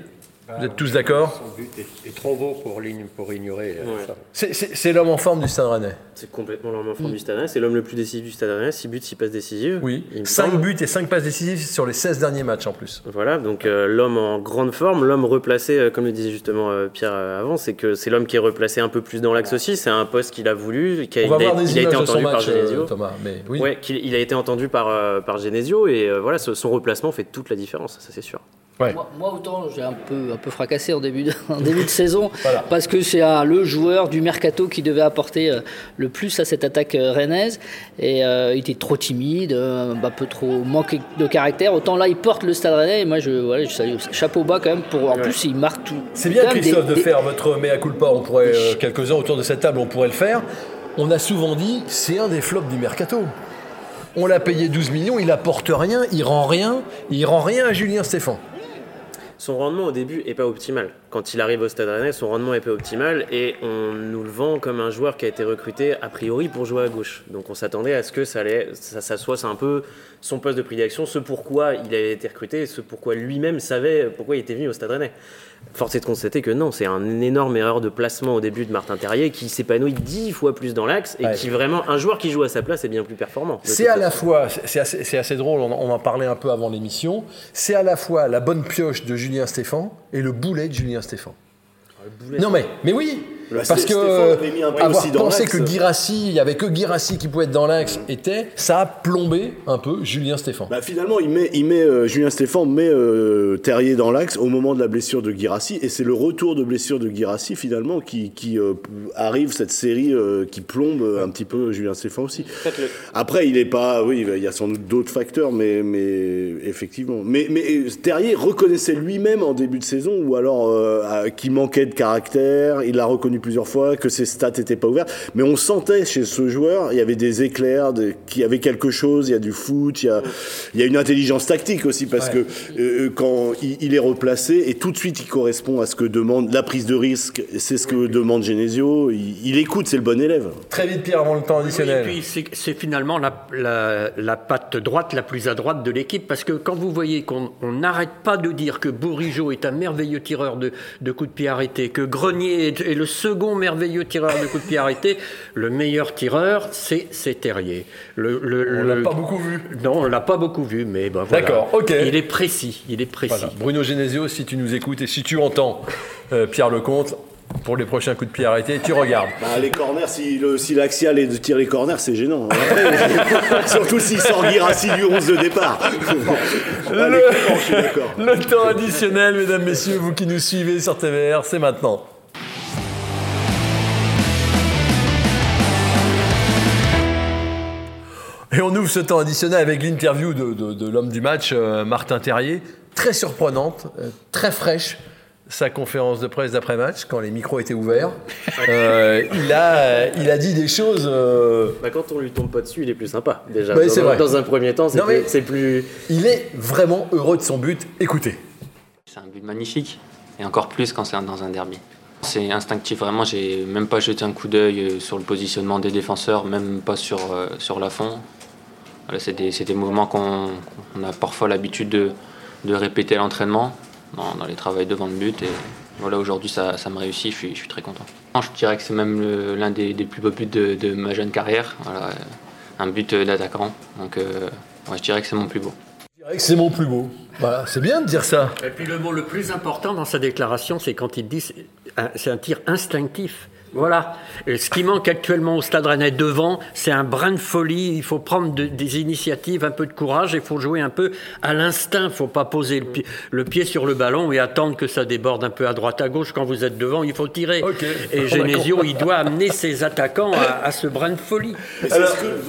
Vous êtes tous d'accord Son but est, est trop beau pour, ignorer euh, Ouais. ça. C'est- l'homme en forme du Stade Rennais. C'est complètement l'homme en forme du Stade Rennais. C'est l'homme le plus décisif du Stade Rennais. 6 buts, 6 passes décisives. Oui. il me 5 semble. buts et 5 passes décisives sur les 16 derniers matchs en plus. Voilà, donc euh, l'homme en grande forme, l'homme replacé, euh, comme le disait justement euh, Pierre euh, avant, c'est que c'est l'homme qui est replacé un peu plus dans l'axe aussi. C'est un poste qu'il a voulu, qui a, On va il a, voir des il a images été entendu par match, Genesio. Thomas. Mais oui. Ouais, qu'il- il a été entendu par, par Genesio et euh, voilà, ce- son replacement fait toute la différence, ça c'est sûr. Ouais. Moi, moi, autant j'ai un peu, un peu fracassé en début de, en début de saison Voilà. parce que c'est un- le joueur du mercato qui devait apporter euh, le plus à cette attaque euh, rennaise et euh, il était trop timide, euh, un peu trop manqué de caractère. Autant là il porte le Stade Rennais et moi je, voilà, je salue chapeau bas quand même pour en plus il marque tout. C'est bien, Christophe, des- de des- faire votre mea culpa. On pourrait, euh, quelques-uns autour de cette table, on pourrait le faire. On a souvent dit, c'est un des flops du mercato. On l'a payé 12 millions, il apporte rien, il rend rien, il rend rien à Julien Stéphan. Son rendement au début est pas optimal. Quand il arrive au Stade Rennais, son rendement est pas optimal et on nous le vend comme un joueur qui a été recruté a priori pour jouer à gauche. Donc on s'attendait à ce que ça, soit un peu son poste de prédilection, ce pourquoi il a été recruté, ce pourquoi lui-même savait pourquoi il était venu au Stade Rennais. Force est de constater que non, c'est une énorme erreur de placement au début de Martin Terrier qui s'épanouit dix fois plus dans l'axe et Ouais. qui vraiment un joueur qui joue à sa place est bien plus performant. C'est à la fois, c'est assez, assez drôle, on en, on en parlait un peu avant l'émission, c'est à la fois la bonne pioche de Julien Stéphan et le boulet de Julien Stéphan. Non mais, mais oui, Bah, Parce Stéphane que peu avoir pensé que Girassi, il y avait que Girassi qui pouvait être dans l'axe, était, ça a plombé un peu Julien Stéphan. Bah, finalement, il met, il met euh, Julien Stéphan met euh, Terrier dans l'axe au moment de la blessure de Girassi, et c'est le retour de blessure de Girassi finalement qui, qui euh, arrive cette série euh, qui plombe euh, un petit peu Julien Stéphan aussi. Après, il est pas, oui, il y a sans doute d'autres facteurs, mais, mais effectivement, mais, mais euh, Terrier reconnaissait lui-même en début de saison, ou alors euh, qu'il manquait de caractère. Il l'a reconnu plusieurs fois que ses stats étaient pas ouvertes, mais on sentait chez ce joueur, il y avait des éclairs, des, qu'il y avait quelque chose. Il y a du foot, il y a, il y a une intelligence tactique aussi parce que euh, quand il, il est replacé et tout de suite il correspond à ce que demande la prise de risque, c'est ce que demande Genesio. Il, il écoute, c'est le bon élève. Très vite, Pierre, avant le temps Et additionnel. puis c'est c'est finalement la, la, la patte droite la plus à droite de l'équipe parce que quand vous voyez qu'on on n'arrête pas de dire que Bourigeau est un merveilleux tireur de, de coups de pied arrêtés, que Grenier est, est le second merveilleux tireur de coups de pied arrêtés, le meilleur tireur c'est Terrier. Le, le- On l'a le- pas beaucoup vu. Non, on l'a pas beaucoup vu, mais ben voilà. D'accord, ok. Il est précis, il est précis. Voilà. Bruno Genesio, si tu nous écoutes et si tu entends euh, Pierre Lecomte, pour les prochains coups de pied arrêtés, tu regardes. Bah, les corners, si, le, si l'axial est de tirer les corners, c'est gênant. Après, surtout s'il sort Girassi du 11 de départ. Suis d'accord. Le temps additionnel, mesdames, messieurs, vous qui nous suivez sur TVR, c'est maintenant. Et on ouvre ce temps additionnel avec l'interview de, de- de l'homme du match, euh, Martin Terrier. Très surprenante, euh, très fraîche, sa conférence de presse d'après-match, quand les micros étaient ouverts. Euh, il, a, il a dit des choses... euh, Bah, quand on lui tombe pas dessus, il est plus sympa déjà. Ouais, dans, c'est vrai. dans un premier temps, c'est plus- il est vraiment heureux de son but. Écoutez. C'est un but magnifique, et encore plus quand c'est dans un derby. C'est instinctif, vraiment, j'ai même pas jeté un coup d'œil sur le positionnement des défenseurs, même pas sur, euh, sur la fond. Voilà, c'est des, des mouvements qu'on a parfois l'habitude de, de répéter à l'entraînement, dans, dans les travails devant le but. Et voilà, aujourd'hui, ça, ça me réussit, je suis, je suis très content. Je dirais que c'est même l'un des, des plus beaux buts de, de ma jeune carrière. Voilà, un but d'attaquant. Donc, euh, ouais, je dirais que c'est mon plus beau. Je dirais que c'est mon plus beau. Voilà, c'est bien de dire ça. Et puis le mot le plus important dans sa déclaration, c'est quand il dit c'est un- c'est un tir instinctif. Voilà. Et ce qui manque actuellement au Stade Rennais devant, c'est un brin de folie. Il faut prendre de- des initiatives, un peu de courage. Il faut jouer un peu à l'instinct. Il ne faut pas poser le pied, le pied sur le ballon et attendre que ça déborde un peu à droite à gauche. Quand vous êtes devant, il faut tirer. Et On a Genesio, il doit amener ses attaquants à, à ce brin de folie.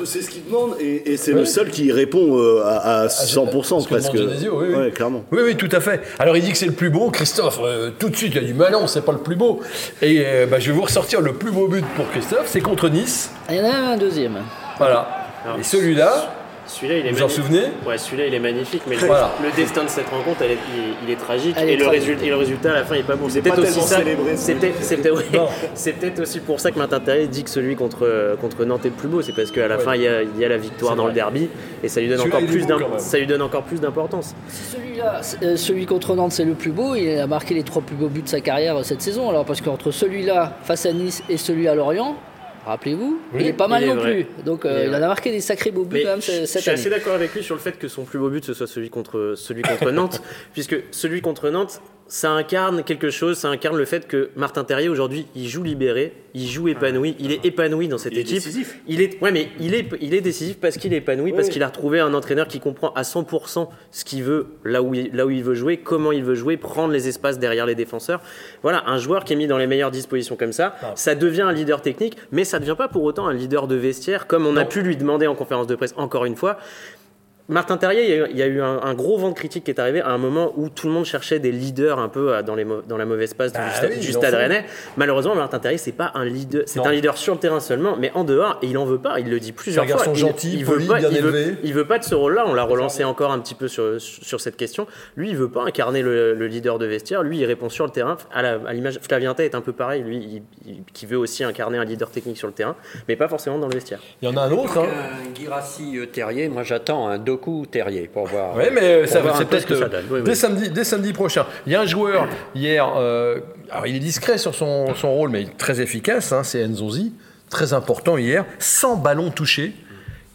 C'est ce qu'il demande et, et c'est le seul qui répond euh, à, à 100% ce que presque. Genesio, oui, oui. Ouais, clairement. Oui, oui, tout à fait. Alors il dit que c'est le plus beau. Christophe, euh, tout de suite, il a dit Mais non, c'est pas le plus beau. Et euh, bah, je vais vous ressortir le plus beau but pour Christophe. C'est contre Nice. Il y en a un deuxième. Voilà. Et celui-là, Celui-là, il est vous vous en souvenez? Ouais, celui-là, il est magnifique, mais le- Voilà. le destin de cette rencontre, elle est- il, il est tragique. Elle est et, le résultat, et le résultat, à la fin, il est pas bon. C'est pas peut-être aussi tellement ça. célébré, C'est ce peut-être ouais. Aussi pour ça que Martin dit que celui contre, contre Nantes est le plus beau. C'est parce qu'à la fin, il y, a, il y a la victoire dans vrai. le derby et lui donne encore plus ça lui donne encore plus d'importance. Celui-là, euh, celui contre Nantes, c'est le plus beau. Il a marqué les trois plus beaux buts de sa carrière euh, cette saison. Alors parce qu'entre celui-là face à Nice et celui à Lorient, rappelez-vous, il est pas mal est non vrai. plus. Donc euh, Il il, en a marqué des sacrés beaux buts Mais quand même je, ce- je cette suis assez année. d'accord avec lui sur le fait que son plus beau but ce soit celui contre, celui contre Nantes, puisque celui contre Nantes, ça incarne quelque chose, ça incarne le fait que Martin Terrier aujourd'hui, il joue libéré, il joue épanoui, il est épanoui dans cette Il est équipe. décisif. Il est, ouais, mais il est, il est décisif parce qu'il est épanoui, parce qu'il a retrouvé un entraîneur qui comprend à 100% ce qu'il veut, là où, il, là où il veut jouer, comment il veut jouer, prendre les espaces derrière les défenseurs. Voilà, un joueur qui est mis dans les meilleures dispositions comme ça, ça devient un leader technique, mais ça ne devient pas pour autant un leader de vestiaire, comme on a pu lui demander en conférence de presse encore une fois. Martin Terrier, il y a eu, un, un gros vent de critique qui est arrivé à un moment où tout le monde cherchait des leaders un peu euh, dans, les mau- dans la mauvaise passe Bah du, oui, du stade rennais. Malheureusement, Martin Terrier, c'est pas un leader, c'est un leader sur le terrain seulement, mais en dehors, et il en veut pas. Il le dit plusieurs C'est un fois. garçon Il- gentil, il poli, veut pas, bien il veut- élevé. il veut pas de ce rôle-là. On l'a relancé encore un petit peu sur, sur cette question. Lui, il veut pas incarner le, le leader de vestiaire. Lui, il répond sur le terrain. À l'image, Flavienta est un peu pareil. Lui, il, il- qui veut aussi incarner un leader technique sur le terrain, mais pas forcément dans le vestiaire. il y en a un autre. Hein. Un Guirassi euh, Terrier, moi j'attends un Terrier pour voir. Oui, mais euh, ça va, c'est peu ce peut-être que ça euh, donne. Oui, oui. dès, samedi, dès samedi prochain. Il y a un joueur hier, euh, alors il est discret sur son, son rôle, mais très efficace, hein, c'est Nzonzi, très important hier, 100 ballons touchés,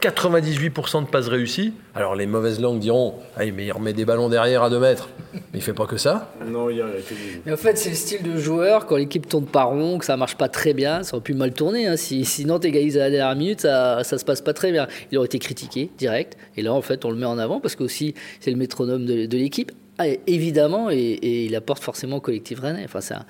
98% de passes réussies. Alors les mauvaises langues diront ah, mais il remet des ballons derrière à 2 mètres. Mais il fait pas que ça. Non, il y a que du- Mais en fait, c'est le style de joueur, quand l'équipe tourne pas rond, que ça marche pas très bien, ça aurait pu mal tourner. Hein. Si, si Nantes égalise à la dernière minute, ça, ça se passe pas très bien. Il aurait été critiqué direct. Et là, en fait, on le met en avant parce qu'aussi, c'est le métronome de, de l'équipe. Ah, et évidemment, et, et il apporte forcément au collectif rennais. Enfin, c'est un,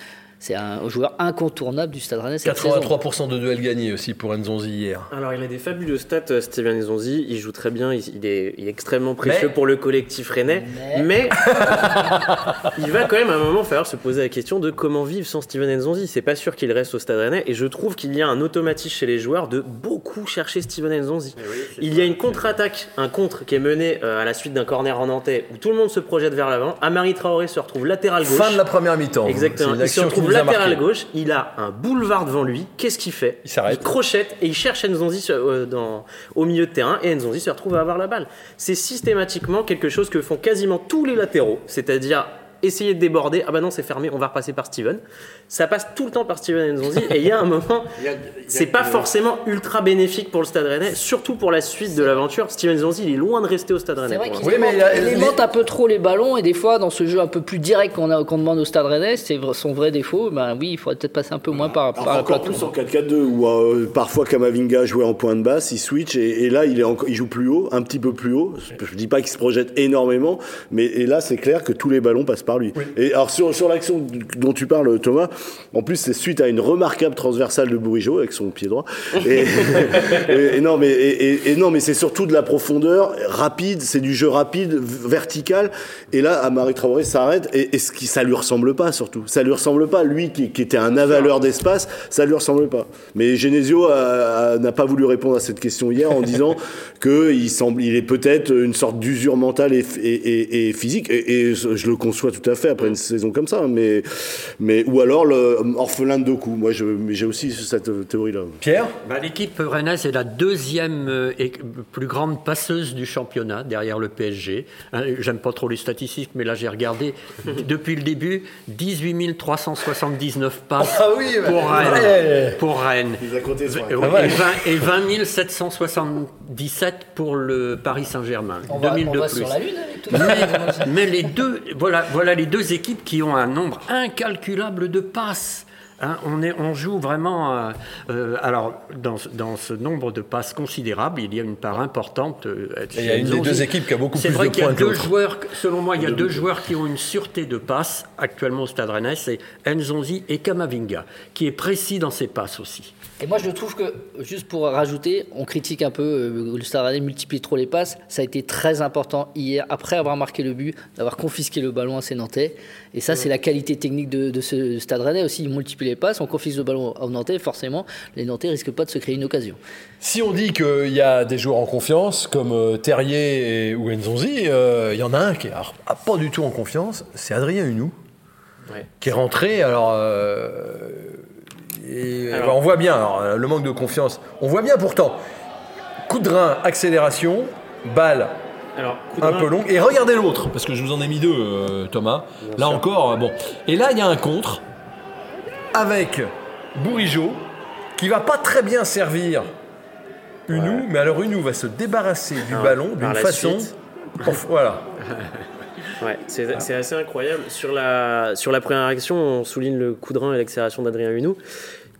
c'est un joueur incontournable du Stade Rennais cette saison. 83% de duels gagnés aussi pour Nzonzi hier. Alors, il a des fabuleux stats, euh, Steven Nzonzi. Il joue très bien. Il, il est, il est extrêmement précieux Mais- pour le collectif rennais. Mais, il va quand même à un moment falloir se poser la question de comment vivre sans Steven Nzonzi. C'est pas sûr qu'il reste au Stade rennais. Et je trouve qu'il y a un automatisme chez les joueurs de beaucoup chercher Steven Nzonzi. Il y a une contre-attaque, un contre qui est mené euh, à la suite d'un corner en nantais où tout le monde se projette vers l'avant. Amari Traoré se retrouve latéral gauche. Fin de la première mi-temps. Exactement. Il se retrouve latéral marqué. gauche. Il a un boulevard devant lui. Qu'est-ce qu'il fait? Il s'arrête. crochette et il cherche Nzonzi sur- euh, dans- au milieu de terrain et Nzonzi se retrouve à avoir la balle. C'est systématiquement quelque chose que font quasiment tous les latéraux, c'est-à-dire essayer de déborder. Ah bah non, c'est fermé, on va repasser par Steven. Ça passe tout le temps par Steven Nzonzi et il y a un moment, c'est pas forcément ultra bénéfique pour le Stade Rennais, surtout pour la suite de l'aventure. Steven Nzonzi, il est loin de rester au Stade Rennais. C'est vrai qu'il Oui, un peu trop les ballons et des fois dans ce jeu un peu plus direct qu'on a- qu'on demande au Stade Rennais, c'est son vrai défaut. Ben oui, il faudrait peut-être passer un peu moins par, par encore plus en 4-4-2 où euh, parfois Kamavinga jouait en point de basse, il switch et, et là il, est encore- il joue plus haut, un petit peu plus haut. Je, dis pas qu'il se projette énormément, mais et là c'est clair que tous les ballons passent par lui. Et alors sur, sur l'action dont tu parles Thomas, en plus c'est suite à une remarquable transversale de Bourigeau avec son pied droit. Et, et- et non mais et, et- et non mais c'est surtout de la profondeur rapide, c'est du jeu rapide vertical. Et là Amari Traoré s'arrête et, et ce qui ça lui ressemble pas surtout. Ça lui ressemble pas lui qui, qui était un avaleur d'espace, ça lui ressemble pas. Mais Genesio n'a pas voulu répondre à cette question hier en disant que il semble, il est peut-être une sorte d'usure mentale et, physique. Et, et je le conçois tout à fait après une saison comme ça. Mais, mais ou alors le orphelin de deux coups. Moi, j'ai aussi cette théorie-là. Pierre? Bah, L'équipe rennaise est la deuxième euh, et- plus grande passeuse du championnat derrière le PSG. Hein, J'aime pas trop les statistiques, mais là j'ai regardé depuis le début 18 379 passes Ah oui, pour ouais. Rennes. Pour Rennes. Il a compté sur Et, un- ouais. 20, et 20 777 pour le Paris Saint-Germain. On va, 2000 on de va plus. sur la lune. Mais, mais les deux, voilà, voilà les deux équipes qui ont un nombre incalculable de passes. Hein, on, est, on joue vraiment. euh, euh, alors, dans, ce- dans ce nombre de passes considérable, il y a une part importante. euh, il y a une des deux équipes qui a beaucoup C'est plus vrai de qu'il y a points deux joueurs, selon moi, il y a deux joueurs qui ont une sûreté de passes actuellement au Stade Rennais, c'est Nzonzi et Kamavinga, qui est précis dans ses passes aussi. Et moi, je trouve que, juste pour rajouter, on critique un peu, euh, le Stade Rennais multiplie trop les passes. Ça a été très important hier, après avoir marqué le but, d'avoir confisqué le ballon à ses Nantais. Et ça, c'est la qualité technique de, de ce Stade Rennais aussi. Ils multiplient les passes, on confisque le ballon aux Nantais, forcément, les Nantais risquent pas de se créer une occasion. Si on dit qu'il y a des joueurs en confiance, comme euh, Terrier et, ou Nzonzi, euh, il y en a un qui n'a pas du tout en confiance, c'est Adrien Hunou, Ouais. qui est rentré. Alors, euh, et, Alors- bah, on voit bien alors, le manque de confiance. On voit bien pourtant. Coup de rein, accélération, balle Alors, un peu longue. Et regardez l'autre, parce que je vous en ai mis deux, euh, Thomas. Là encore, bon. Et là, il y a un contre avec Bourigeau qui va pas très bien servir Unou, mais alors Unou va se débarrasser du Alors, ballon d'une façon. voilà. Ouais, c'est c'est assez incroyable. Sur la, sur la première action, on souligne le coup de rein et l'accélération d'Adrien Hunou.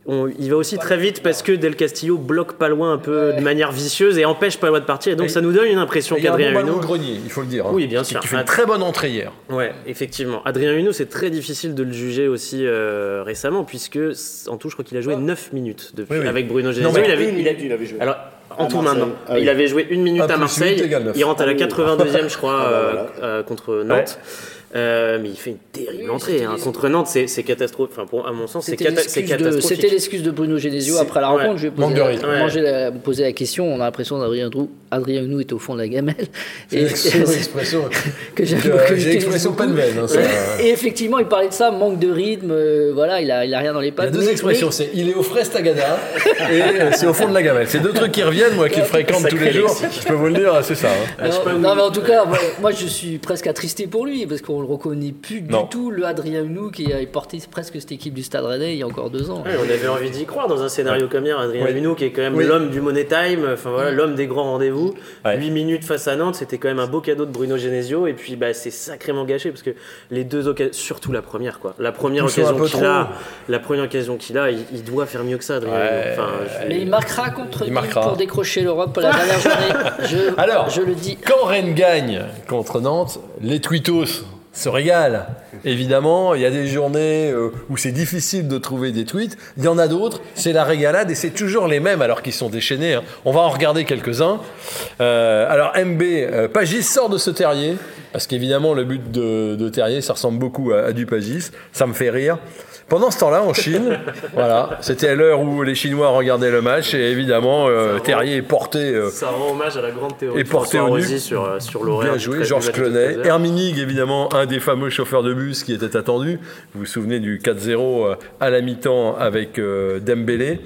On- il va aussi très vite parce que Del Castillo bloque pas loin un peu de manière vicieuse et empêche pas loin de partir. Et donc Et- ça nous donne une impression a un bon qu'Adrien grenier, il faut le dire. hein, Oui, bien sûr. Qui fait une très bonne entrée hier. Ouais, effectivement. Adrien Hunou, c'est très difficile de le juger aussi euh, récemment puisque en tout, je crois qu'il a joué 9 minutes depuis Oui, oui. avec Bruno Non, Genesio. mais il avait, il il joué. alors en À tout maintenant, Ah oui. il avait joué une minute Un à Marseille. Il rentre à la 82e, je crois, Ah bah euh, voilà. euh, contre Nantes. Euh, mais il fait une terrible Oui, entrée hein. contre Nantes, c'est c'est catastrophique. Enfin, pour, à mon sens, c'est C'était cata- c'est l'excuse de, catastrophique. c'était l'excuse de Bruno Genesio C'est- après la ouais. rencontre. Je vais poser la, Ouais. j'ai la- posé la question. On a l'impression d'Adrien Drou- Adrien Hunou était au fond de la gamelle. C'est l'expression. que j'ai que J'ai j'utilise l'expression pas de veine. hein, ça. Et, et effectivement, il parlait de ça, manque de rythme, euh, voilà, il a, il a rien dans les Il y a pattes. deux mais- expressions, mais- c'est il est au frais Stagada et euh, c'est au fond de la gamelle. C'est deux trucs qui reviennent, moi qui fréquente tous les jours. Je peux vous le dire, c'est ça. hein. Non, non, mais en tout cas, moi, moi, je suis presque attristé pour lui parce qu'on le reconnaît plus Non. du tout, le Adrien Hunou qui a porté presque cette équipe du Stade Rennais il y a encore deux ans. Ouais, on avait envie d'y croire dans un scénario comme hier. Adrien. Huneau, qui est quand même l'homme du Money Time, enfin voilà, l'homme des grands rendez-vous. Ouais. 8 minutes face à Nantes, c'était quand même un beau cadeau de Bruno Genesio. Et puis bah, c'est sacrément gâché parce que les deux occasions, surtout la première, quoi. La première occasion qu'il a, la première occasion qu'il a, il, il doit faire mieux que ça, Adrien Ouais. Huneau. Enfin, je- Mais il marquera contre Il marquera. pour décrocher l'Europe pour la dernière journée. Je, Alors. je le dis. Quand Rennes gagne contre Nantes, les tweetos se régalent. Évidemment, il y a des journées euh, où c'est difficile de trouver des tweets. Il y en a d'autres, c'est la régalade et c'est toujours les mêmes alors qu'ils sont déchaînés. hein. On va en regarder quelques-uns. Euh, alors MB, euh, Pagis sort de ce terrier. Parce qu'évidemment, le but de, Terrier, ça ressemble beaucoup à du Pagis. Ça me fait rire. Pendant ce temps-là, en Chine, voilà, c'était l'heure où les Chinois regardaient le match et évidemment, euh, Terrier est porté euh, ça rend hommage à la grande théorie Et porté au nu. Sur, euh, sur l'horaire. Bien joué, Georges Clonet. 13 heures. Herminig, évidemment, un des fameux chauffeurs de bus qui était attendu. Vous vous souvenez du 4-0 à la mi-temps avec euh, Dembélé.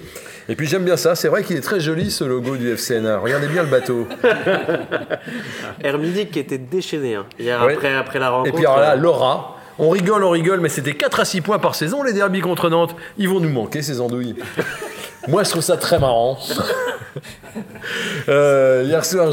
Et puis j'aime bien ça, c'est vrai qu'il est très joli ce logo du FCNA. Regardez bien le bateau. Hermidic qui était déchaîné hein, hier après, après la rencontre. Et puis alors là, euh, Laura. On rigole, on rigole, mais c'était 4 à 6 points par saison, les derbies contre Nantes. Ils vont nous manquer, ces andouilles. Moi, je trouve ça très marrant. Euh, hier soir,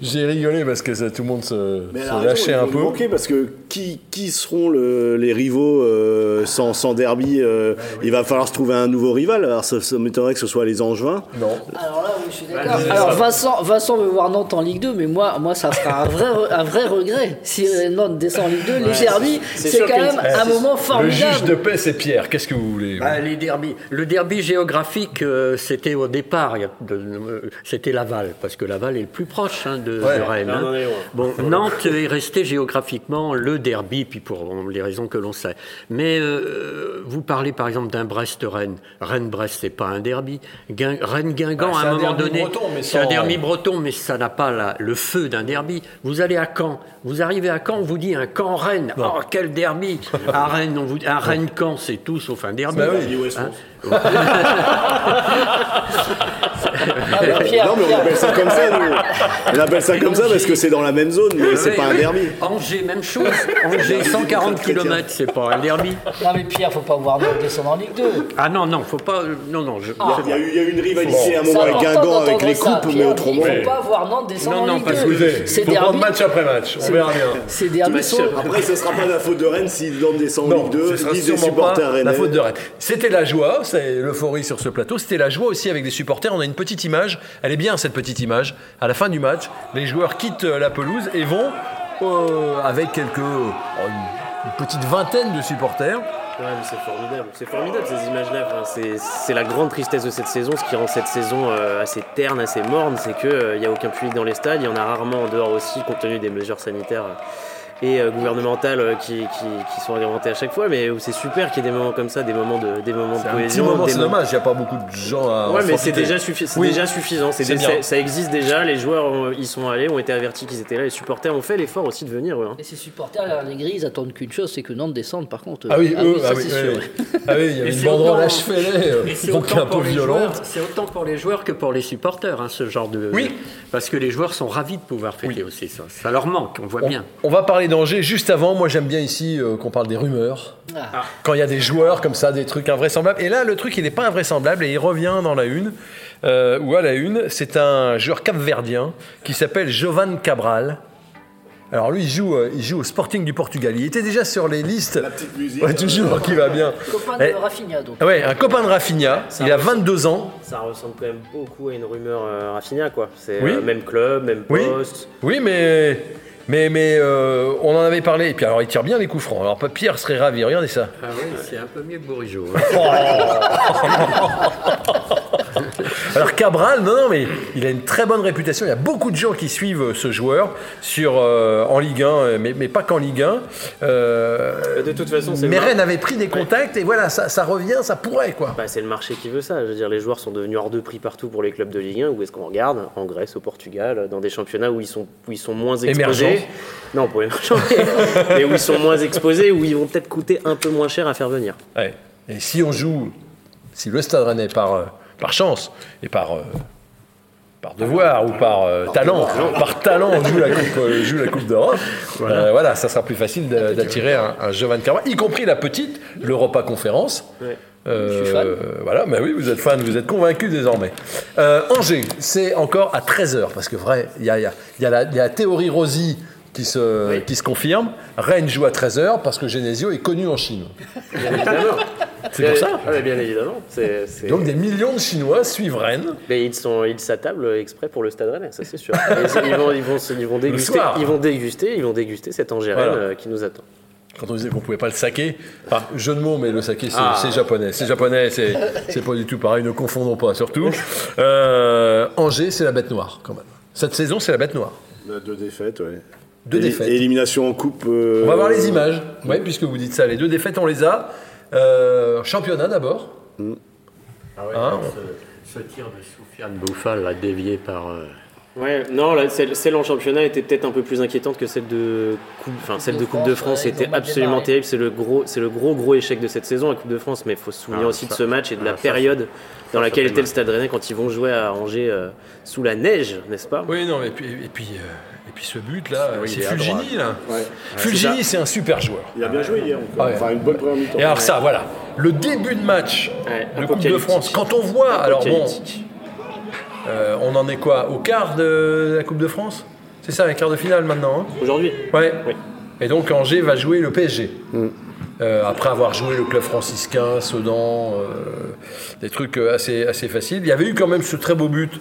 j'ai rigolé parce que ça, tout le monde se, se raison, lâchait un peu. manquer parce que qui, qui seront le- les rivaux euh, sans, sans derby euh, Il va falloir se trouver un nouveau rival. Alors ça, ça m'étonnerait que ce soit les Angevins. Non. Alors là, oui, je suis d'accord. Alors Vincent, Vincent veut voir Nantes en Ligue 2, mais moi, moi ça sera un vrai, un vrai regret si Nantes descend en Ligue 2. Les derbies, c'est quand même un moment Le juge de formidable. paix, c'est Pierre. Qu'est-ce que vous voulez Bah, les derbies. Le derby géographique, euh, c'était au départ, il y a de- c'était Laval, parce que Laval est le plus proche hein, de, Ouais. de Rennes. Hein. est. Bon, Nantes est resté géographiquement le derby, puis pour les raisons que l'on sait. Mais euh, vous parlez par exemple d'un Brest-Rennes. Rennes-Brest, c'est pas un derby. Guin- Rennes-Guingamp, Bah, à un, un moment donné, c'est un derby breton, mais ça n'a pas la- le feu d'un derby. Vous allez à Caen, vous arrivez à Caen, on vous dit un Caen-Rennes. Oh, quel derby À Rennes, on vous dit un Rennes-Caen, c'est tout sauf un derby. Bah oui. Hein mais Pierre, non, mais on appelle ça comme ça. nous. On appelle ça comme ça parce que c'est dans la même zone, mais c'est pas un derby. Angers, même chose. Angers, 140 km, c'est pas un derby. non, mais Pierre, faut pas voir Nantes descendre en Ligue 2. Ah non, non, faut pas. Non, non, je. Il y, a eu, il y a eu une rivalité à un moment avec Guingamp avec les coupes, mais autrement. dit, Il faut pas voir Nantes descendre Non, en non, Ligue parce 2. que Ces faut prendre derbies, match après match. On verra bien. ces derbies sont. Après, ce sera pas la faute de Rennes si Nantes descend en Non, Ligue 2, ce sera la faute de Rennes. C'était la joie, c'est l'euphorie sur ce plateau. C'était la joie aussi avec des supporters. On a une petite image. Elle est bien cette petite image. À la fin du match, les joueurs quittent euh, la pelouse et vont euh, avec quelques oh, une, petite vingtaine de supporters. C'est formidable. C'est formidable ces images-là. C'est- la grande tristesse de cette saison. Ce qui rend cette saison euh, assez terne, assez morne, c'est qu'il n'y a aucun public dans les stades. Il y en a rarement en dehors aussi, compte tenu des mesures sanitaires euh, et euh, gouvernementales euh, qui, qui, qui sont réglementées à chaque fois. Mais où c'est super qu'il y ait des moments comme ça, des moments de, des moments de C'est un petit cohésion. moment, des c'est moments- dommage. Il n'y a pas beaucoup de gens à. Ouais, mais c'est déjà, suffi- c'est Oui. déjà suffisant. Ça existe déjà. Les joueurs ont- y sont allés, ont été avertis qu'ils étaient là. Les supporters ont fait l'effort aussi de venir. eux, hein. Et ces supporters, les grilles, ils attendent qu'une chose, c'est que Nantes descende par contre. Ah oui, eux, ça ah oui, c'est oui, sûr. oui. Ah oui, il y avait Et une banderole à euh, Et c'est donc autant un peu pour les violente. joueurs- C'est autant pour les joueurs que pour les supporters, hein, ce genre de. Oui. Parce que les joueurs sont ravis de pouvoir fêter aussi ça. Ça leur manque, on voit bien. on va parler d'Angers juste avant. Moi, j'aime bien ici euh, qu'on parle des rumeurs. Ah. Quand il y a des joueurs comme ça, des trucs invraisemblables. Et là, le truc, il n'est pas invraisemblable et il revient dans la une. euh, ou à la une, c'est un joueur capverdien qui s'appelle Jovan Cabral. Alors lui, il joue, euh, il joue au Sporting du Portugal. Il était déjà sur les listes. La petite musique. Ouais, toujours, qui va bien. Copain Eh, de Rafinha donc. Ouais, un copain de Rafinha. Il a 22 ans. Ça ressemble quand même beaucoup à une rumeur euh, Rafinha, quoi. C'est Oui. euh, même club, même Oui. poste. Oui, mais. Mais, mais euh, on en avait parlé. Et puis alors, il tire bien les coups francs. Alors, Pierre serait ravi. Regardez ça. Ah oui, c'est un peu mieux que Bourigeau. hein. Alors Cabral, non, non, mais il a une très bonne réputation. Il y a beaucoup de gens qui suivent euh, ce joueur sur, euh, en Ligue 1, euh, mais, mais pas qu'en Ligue 1. Euh, De toute façon, c'est Rennes avait pris des contacts et voilà, ça, ça revient, ça pourrait quoi. Bah, c'est le marché qui veut ça. Je veux dire, les joueurs sont devenus hors de prix partout pour les clubs de Ligue 1. Où est-ce qu'on regarde? En Grèce, au Portugal, dans des championnats où ils sont, où ils sont moins exposés. Émergents. Non, pour marchands, mais- mais où ils sont moins exposés, où ils vont peut-être coûter un peu moins cher à faire venir. Ouais. Et si on joue, si le Stade Rennais par, par chance et par, euh, par devoir ou par euh, talent, par talent, on joue la Coupe, euh, joue la coupe d'Europe, euh, voilà. ça sera plus facile d'attirer un, un Jovan Carva, y compris la petite, l'Europa Conférence. Ouais. Euh, Je suis fan. Voilà, mais oui, vous êtes fan, vous êtes convaincu désormais. Euh, Angers, c'est encore à 13h, parce que vrai, il y a, il y a- y a y a la théorie Rosy qui se, qui se confirme. Rennes joue à 13h parce que Genesio est connu en Chine. Bien évidemment. C'est pour ça. Ah bien évidemment. Donc des millions de Chinois suivent Rennes. Mais ils sont, ils s'attablent exprès pour le Stade Rennais, ça c'est sûr. Ils, vont, ils vont, se- ils vont déguster, ils vont déguster, ils vont déguster cet Angers Voilà. Rennes, euh, qui nous attend. Quand on disait qu'on pouvait pas le saquer, enfin, jeu de mots, mais le saké, c'est Ah. c'est japonais. C'est japonais, c'est c'est pas du tout pareil, ne confondons pas, surtout. Euh, Angers, c'est la bête noire, quand même. Cette saison, c'est la bête noire. Deux défaites, ouais. Deux défaites. et élimination en coupe. euh, On va voir les images, ouais, puisque vous dites ça. Les deux défaites, on les a. Euh, championnat d'abord. Ah ouais, Hein ce, ce tir de Soufiane Bouffal, là, dévié par. euh, Ouais, non, là, celle, celle en championnat était peut-être un peu plus inquiétante que celle de Coupe, enfin, celle de Coupe de France. C'était mal absolument démarré. terrible. C'est le gros, c'est le gros, gros échec de cette saison, la Coupe de France. Mais il faut se souvenir Ah, aussi de ce match et de la ah, ça, période dans ça laquelle était le. Stade Rennais quand ils vont jouer à Angers euh, sous la neige, n'est-ce pas? Oui, non, et puis, et puis, euh, et puis ce but là, Oui, c'est Fulgini là. Ouais. Fulgini, c'est un super joueur. Il a bien joué hier encore. Ouais. Enfin, une bonne première mi-temps. Et alors ça, voilà, le début de match Ouais, de Coupe de. France, quand on voit, alors bon, euh, on en est quoi Au quart de la Coupe de France? C'est ça, un quart de finale maintenant hein? Aujourd'hui Ouais. Oui. Et donc Angers va jouer le PSG. Mm. Euh, après avoir joué le club franciscain, Sedan, euh, des trucs assez, assez faciles. Il y avait eu quand même ce très beau but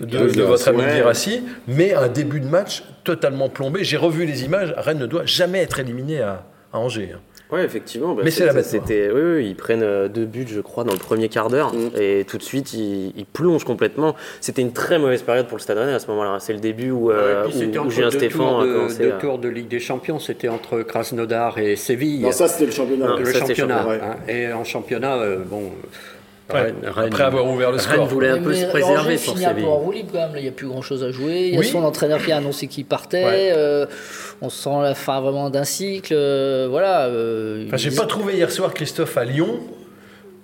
de, de votre ami Ouais. Mais un début de match totalement plombé. J'ai revu les images. Rennes ne doit jamais être éliminé à, à Angers. hein. Ouais, effectivement. bah, Mais c'est la bête. C'était, oui, oui, ils prennent euh, deux buts, je crois, dans le premier quart d'heure, Mm. et tout de suite ils, ils plongent complètement. C'était une très mauvaise période pour le Stade Rennais à ce moment-là. C'est le début où, euh, Julien deux Stéphane tours a de, commencé. deux tours de Ligue des Champions, c'était entre Krasnodar et Séville. Non, ça, c'était le championnat. Non, le ça, c'était championnat. championnat, hein. Et en championnat, euh, bon. Ouais, Rennes- Rennes- après avoir ouvert le Rennes score. voulait un peu se préserver pour finit un peu Séville. en roue libre quand même. Là, il n'y a plus grand chose à jouer. Il y a Oui. son entraîneur qui a annoncé qu'il partait. Ouais. euh, on sent la fin vraiment d'un cycle. euh, voilà. euh, Enfin, j'ai pas trouvé hier soir, Christophe, à Lyon,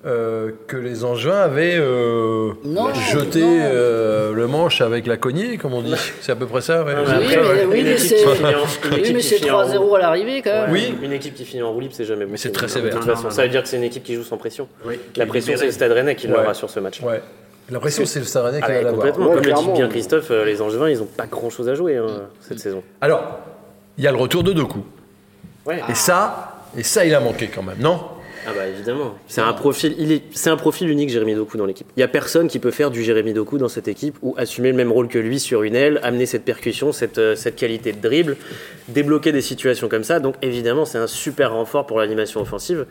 euh, que les Angevins avaient euh, Non, jeté non. euh, le manche avec la cognée, comme on dit. C'est à peu près ça, ouais. Oui, après, mais- ouais, oui, une mais équipe c'est- qui finit en- une Oui, équipe mais qui c'est finit en 3-0 à l'arrivée quand même. Oui. Une équipe qui finit en roue libre, c'est jamais bon. c'est très De sévère. toute Non, façon, non, ça veut dire que c'est une équipe qui joue sans pression. Oui, La pression, c'est le Stade Rennais qui l'aura sur ce match. Ouais. L'impression, c'est le Stade Rennais qui va l'avoir. complètement. Comme le dit bien Christophe, les Angevins, ils n'ont pas grand-chose à jouer hein, cette saison. Alors, il y a le retour de Doku. Ouais. Et ça, et ça, il a manqué quand même, non? Ah bah évidemment. C'est un profil, unique Jérémy Doku dans l'équipe. Il y a personne qui peut faire du Jérémy Doku dans cette équipe ou assumer le même rôle que lui sur une aile, amener cette percussion, cette, euh, cette qualité de dribble, débloquer des situations comme ça. Donc évidemment, c'est un super renfort pour l'animation offensive.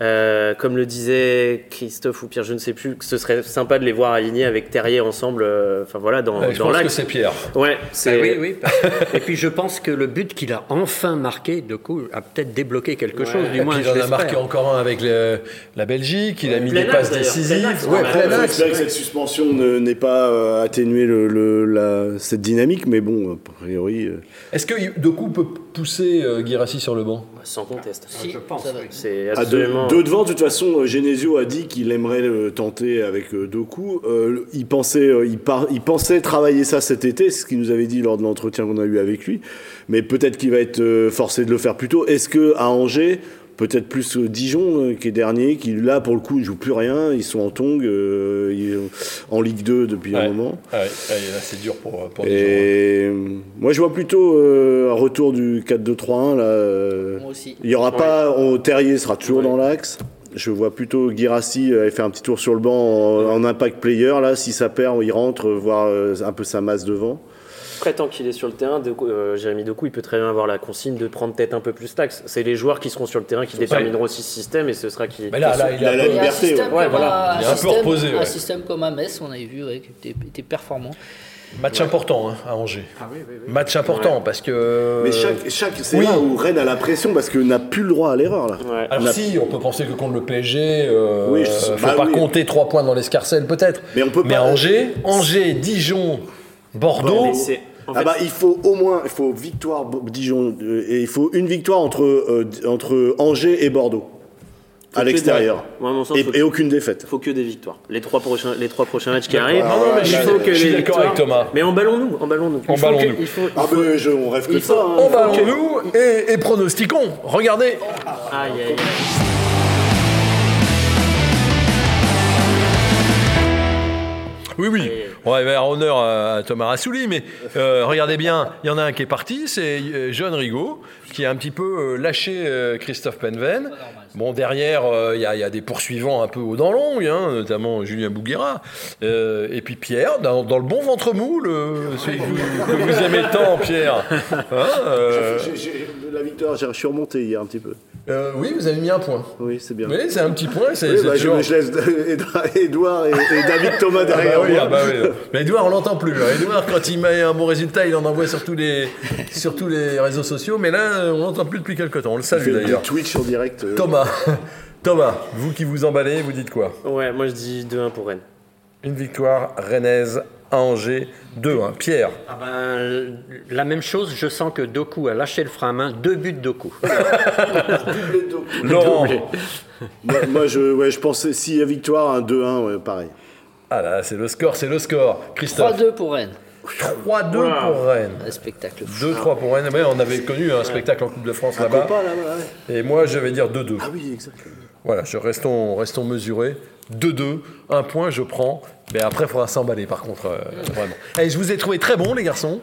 Euh, comme le disait Christophe ou Pierre, je ne sais plus, ce serait sympa de les voir alignés avec Terrier ensemble. euh, Enfin voilà, dans, Ouais, Je dans pense que c'est Pierre. Ouais, Ah c'est. oui, oui. Et puis je pense que le but qu'il a enfin marqué, de coup, a peut-être débloqué quelque chose, du Et moins puis, il en a marqué encore un avec le- la Belgique, il a mis des passes décisives. Ouais, ouais. plein Ouais, axe. C'est vrai que cette suspension ne- n'est pas euh, atténué le, le- la- cette dynamique, mais bon, a priori. euh, Est-ce que Doku peut pousser euh, Guirassi sur le banc Sans conteste. Si, Je pense. C'est deux, deux devant, de toute façon, euh, Genesio a dit qu'il aimerait euh, tenter avec euh, Doku. Euh, il, pensait, euh, il, par- il pensait travailler ça cet été, c'est ce qu'il nous avait dit lors de l'entretien qu'on a eu avec lui. Mais peut-être qu'il va être euh, forcé de le faire plus tôt. Est-ce que à Angers, peut-être plus euh, Dijon, euh, qui est dernier, qui là pour le coup ne joue plus rien, ils sont en tongue, euh, ils- en Ligue 2 depuis un moment. Ouais, ouais, là, c'est dur pour, pour Dijon. Et euh, moi je vois plutôt euh, un retour du 4-2-3-1 là. euh, Moi aussi. il y aura pas, on, Terrier sera toujours dans l'axe. Je vois plutôt Girassi euh, faire un petit tour sur le banc en, en impact player là. Si ça perd, il rentre, voir euh, un peu sa masse devant. Après, tant qu'il est sur le terrain, de, euh, Jérémy Doku, il peut très bien avoir la consigne de prendre peut-être un peu plus taxe. C'est les joueurs qui seront sur le terrain qui détermineront aussi ce système et ce sera qui. Mais là, là, il a la un peu- Il y a un liberté, ouais. voilà. un, Il est un peu reposé, ouais. un système comme à Metz, on avait vu, ouais, qui était, était performant. Match important hein, à Angers. Match important parce que. Mais chaque, chaque, c'est oui. là où Rennes a la pression parce qu'il n'a plus le droit à l'erreur là. Ouais. Alors On a- si, on peut penser que contre le PSG, euh, Oui, je- faut bah pas oui. compter trois points dans l'escarcelle peut-être. Mais on peut Mais pas- Angers, Angers, Dijon, Bordeaux. Mais en ah fait, bah il faut au moins il faut victoire Dijon euh, et il faut une victoire entre euh, entre Angers et Bordeaux à l'extérieur des- Ouais, et, et aucune défaite. faut que des victoires. Les trois prochains, les trois prochains matchs qui arrivent. Mais il je suis- faut que je suis d'accord avec Thomas. Mais emballons-nous, emballons-nous. Il faut Emballons-nous. que- il faut- Ah ben je, on rêve que il de ça. faut- hein. Oh bah nous et, et pronostiquons. Regardez. Aïe, aïe, aïe. Oui, oui. On va faire honneur à Thomas Rassouli, mais euh, regardez bien, il y en a un qui est parti, c'est euh, John Rigaud, qui a un petit peu euh, lâché Christophe Penven. Bon, derrière, euh, il y, a- il y a des poursuivants un peu haut dans longue, hein, notamment Julien Bouguera. Euh, et puis Pierre, dans, dans le bon ventre mou, le, celui que vous, que vous aimez tant, Pierre. Hein, euh, la victoire, j'ai- je suis remonté hier un petit peu. Euh, oui, vous avez mis un point. Oui, c'est bien. Oui, c'est un petit point. C'est Oui, c'est bah, je, toujours- je laisse Edouard et, et David Thomas Ah bah derrière oui, moi. ah bah oui. Mais Edouard, on l'entend plus. hein. Edouard, quand il met un bon résultat, il en envoie sur tous les, sur tous les réseaux sociaux. Mais là, on l'entend plus depuis quelque temps. On le salue d'ailleurs. Twitch en direct. euh. Thomas, Thomas, vous qui vous emballez, vous dites quoi? Ouais, moi je dis 2-1 pour Rennes. Une victoire rennaise à Angers, 2-1. Pierre, Ah ben, la même chose, je sens que Doku a lâché le frein à main, deux buts Doku. Laurent. moi, moi, je, ouais, je pensais s'il y a victoire, un 2-1, ouais, pareil. Ah là, c'est le score, c'est le score. Christophe, 3-2 pour Rennes. 3-2 pour Rennes. Un spectacle fou. 2-3 pour Rennes. Ouais, on avait connu un spectacle en Coupe de France là-bas. Compas, là, ouais. Et moi, je vais dire 2-2. Ah oui, exact. Voilà, je, restons, restons mesurés. 2-2, un point, je prends. Mais après, il faudra s'emballer, par contre, euh, vraiment. Allez, je vous ai trouvé très bons, les garçons.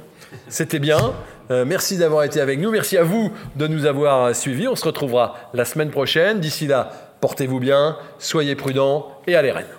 C'était bien. Euh, merci d'avoir été avec nous. Merci à vous de nous avoir suivis. On se retrouvera la semaine prochaine. D'ici là, portez-vous bien, soyez prudents et allez Rennes.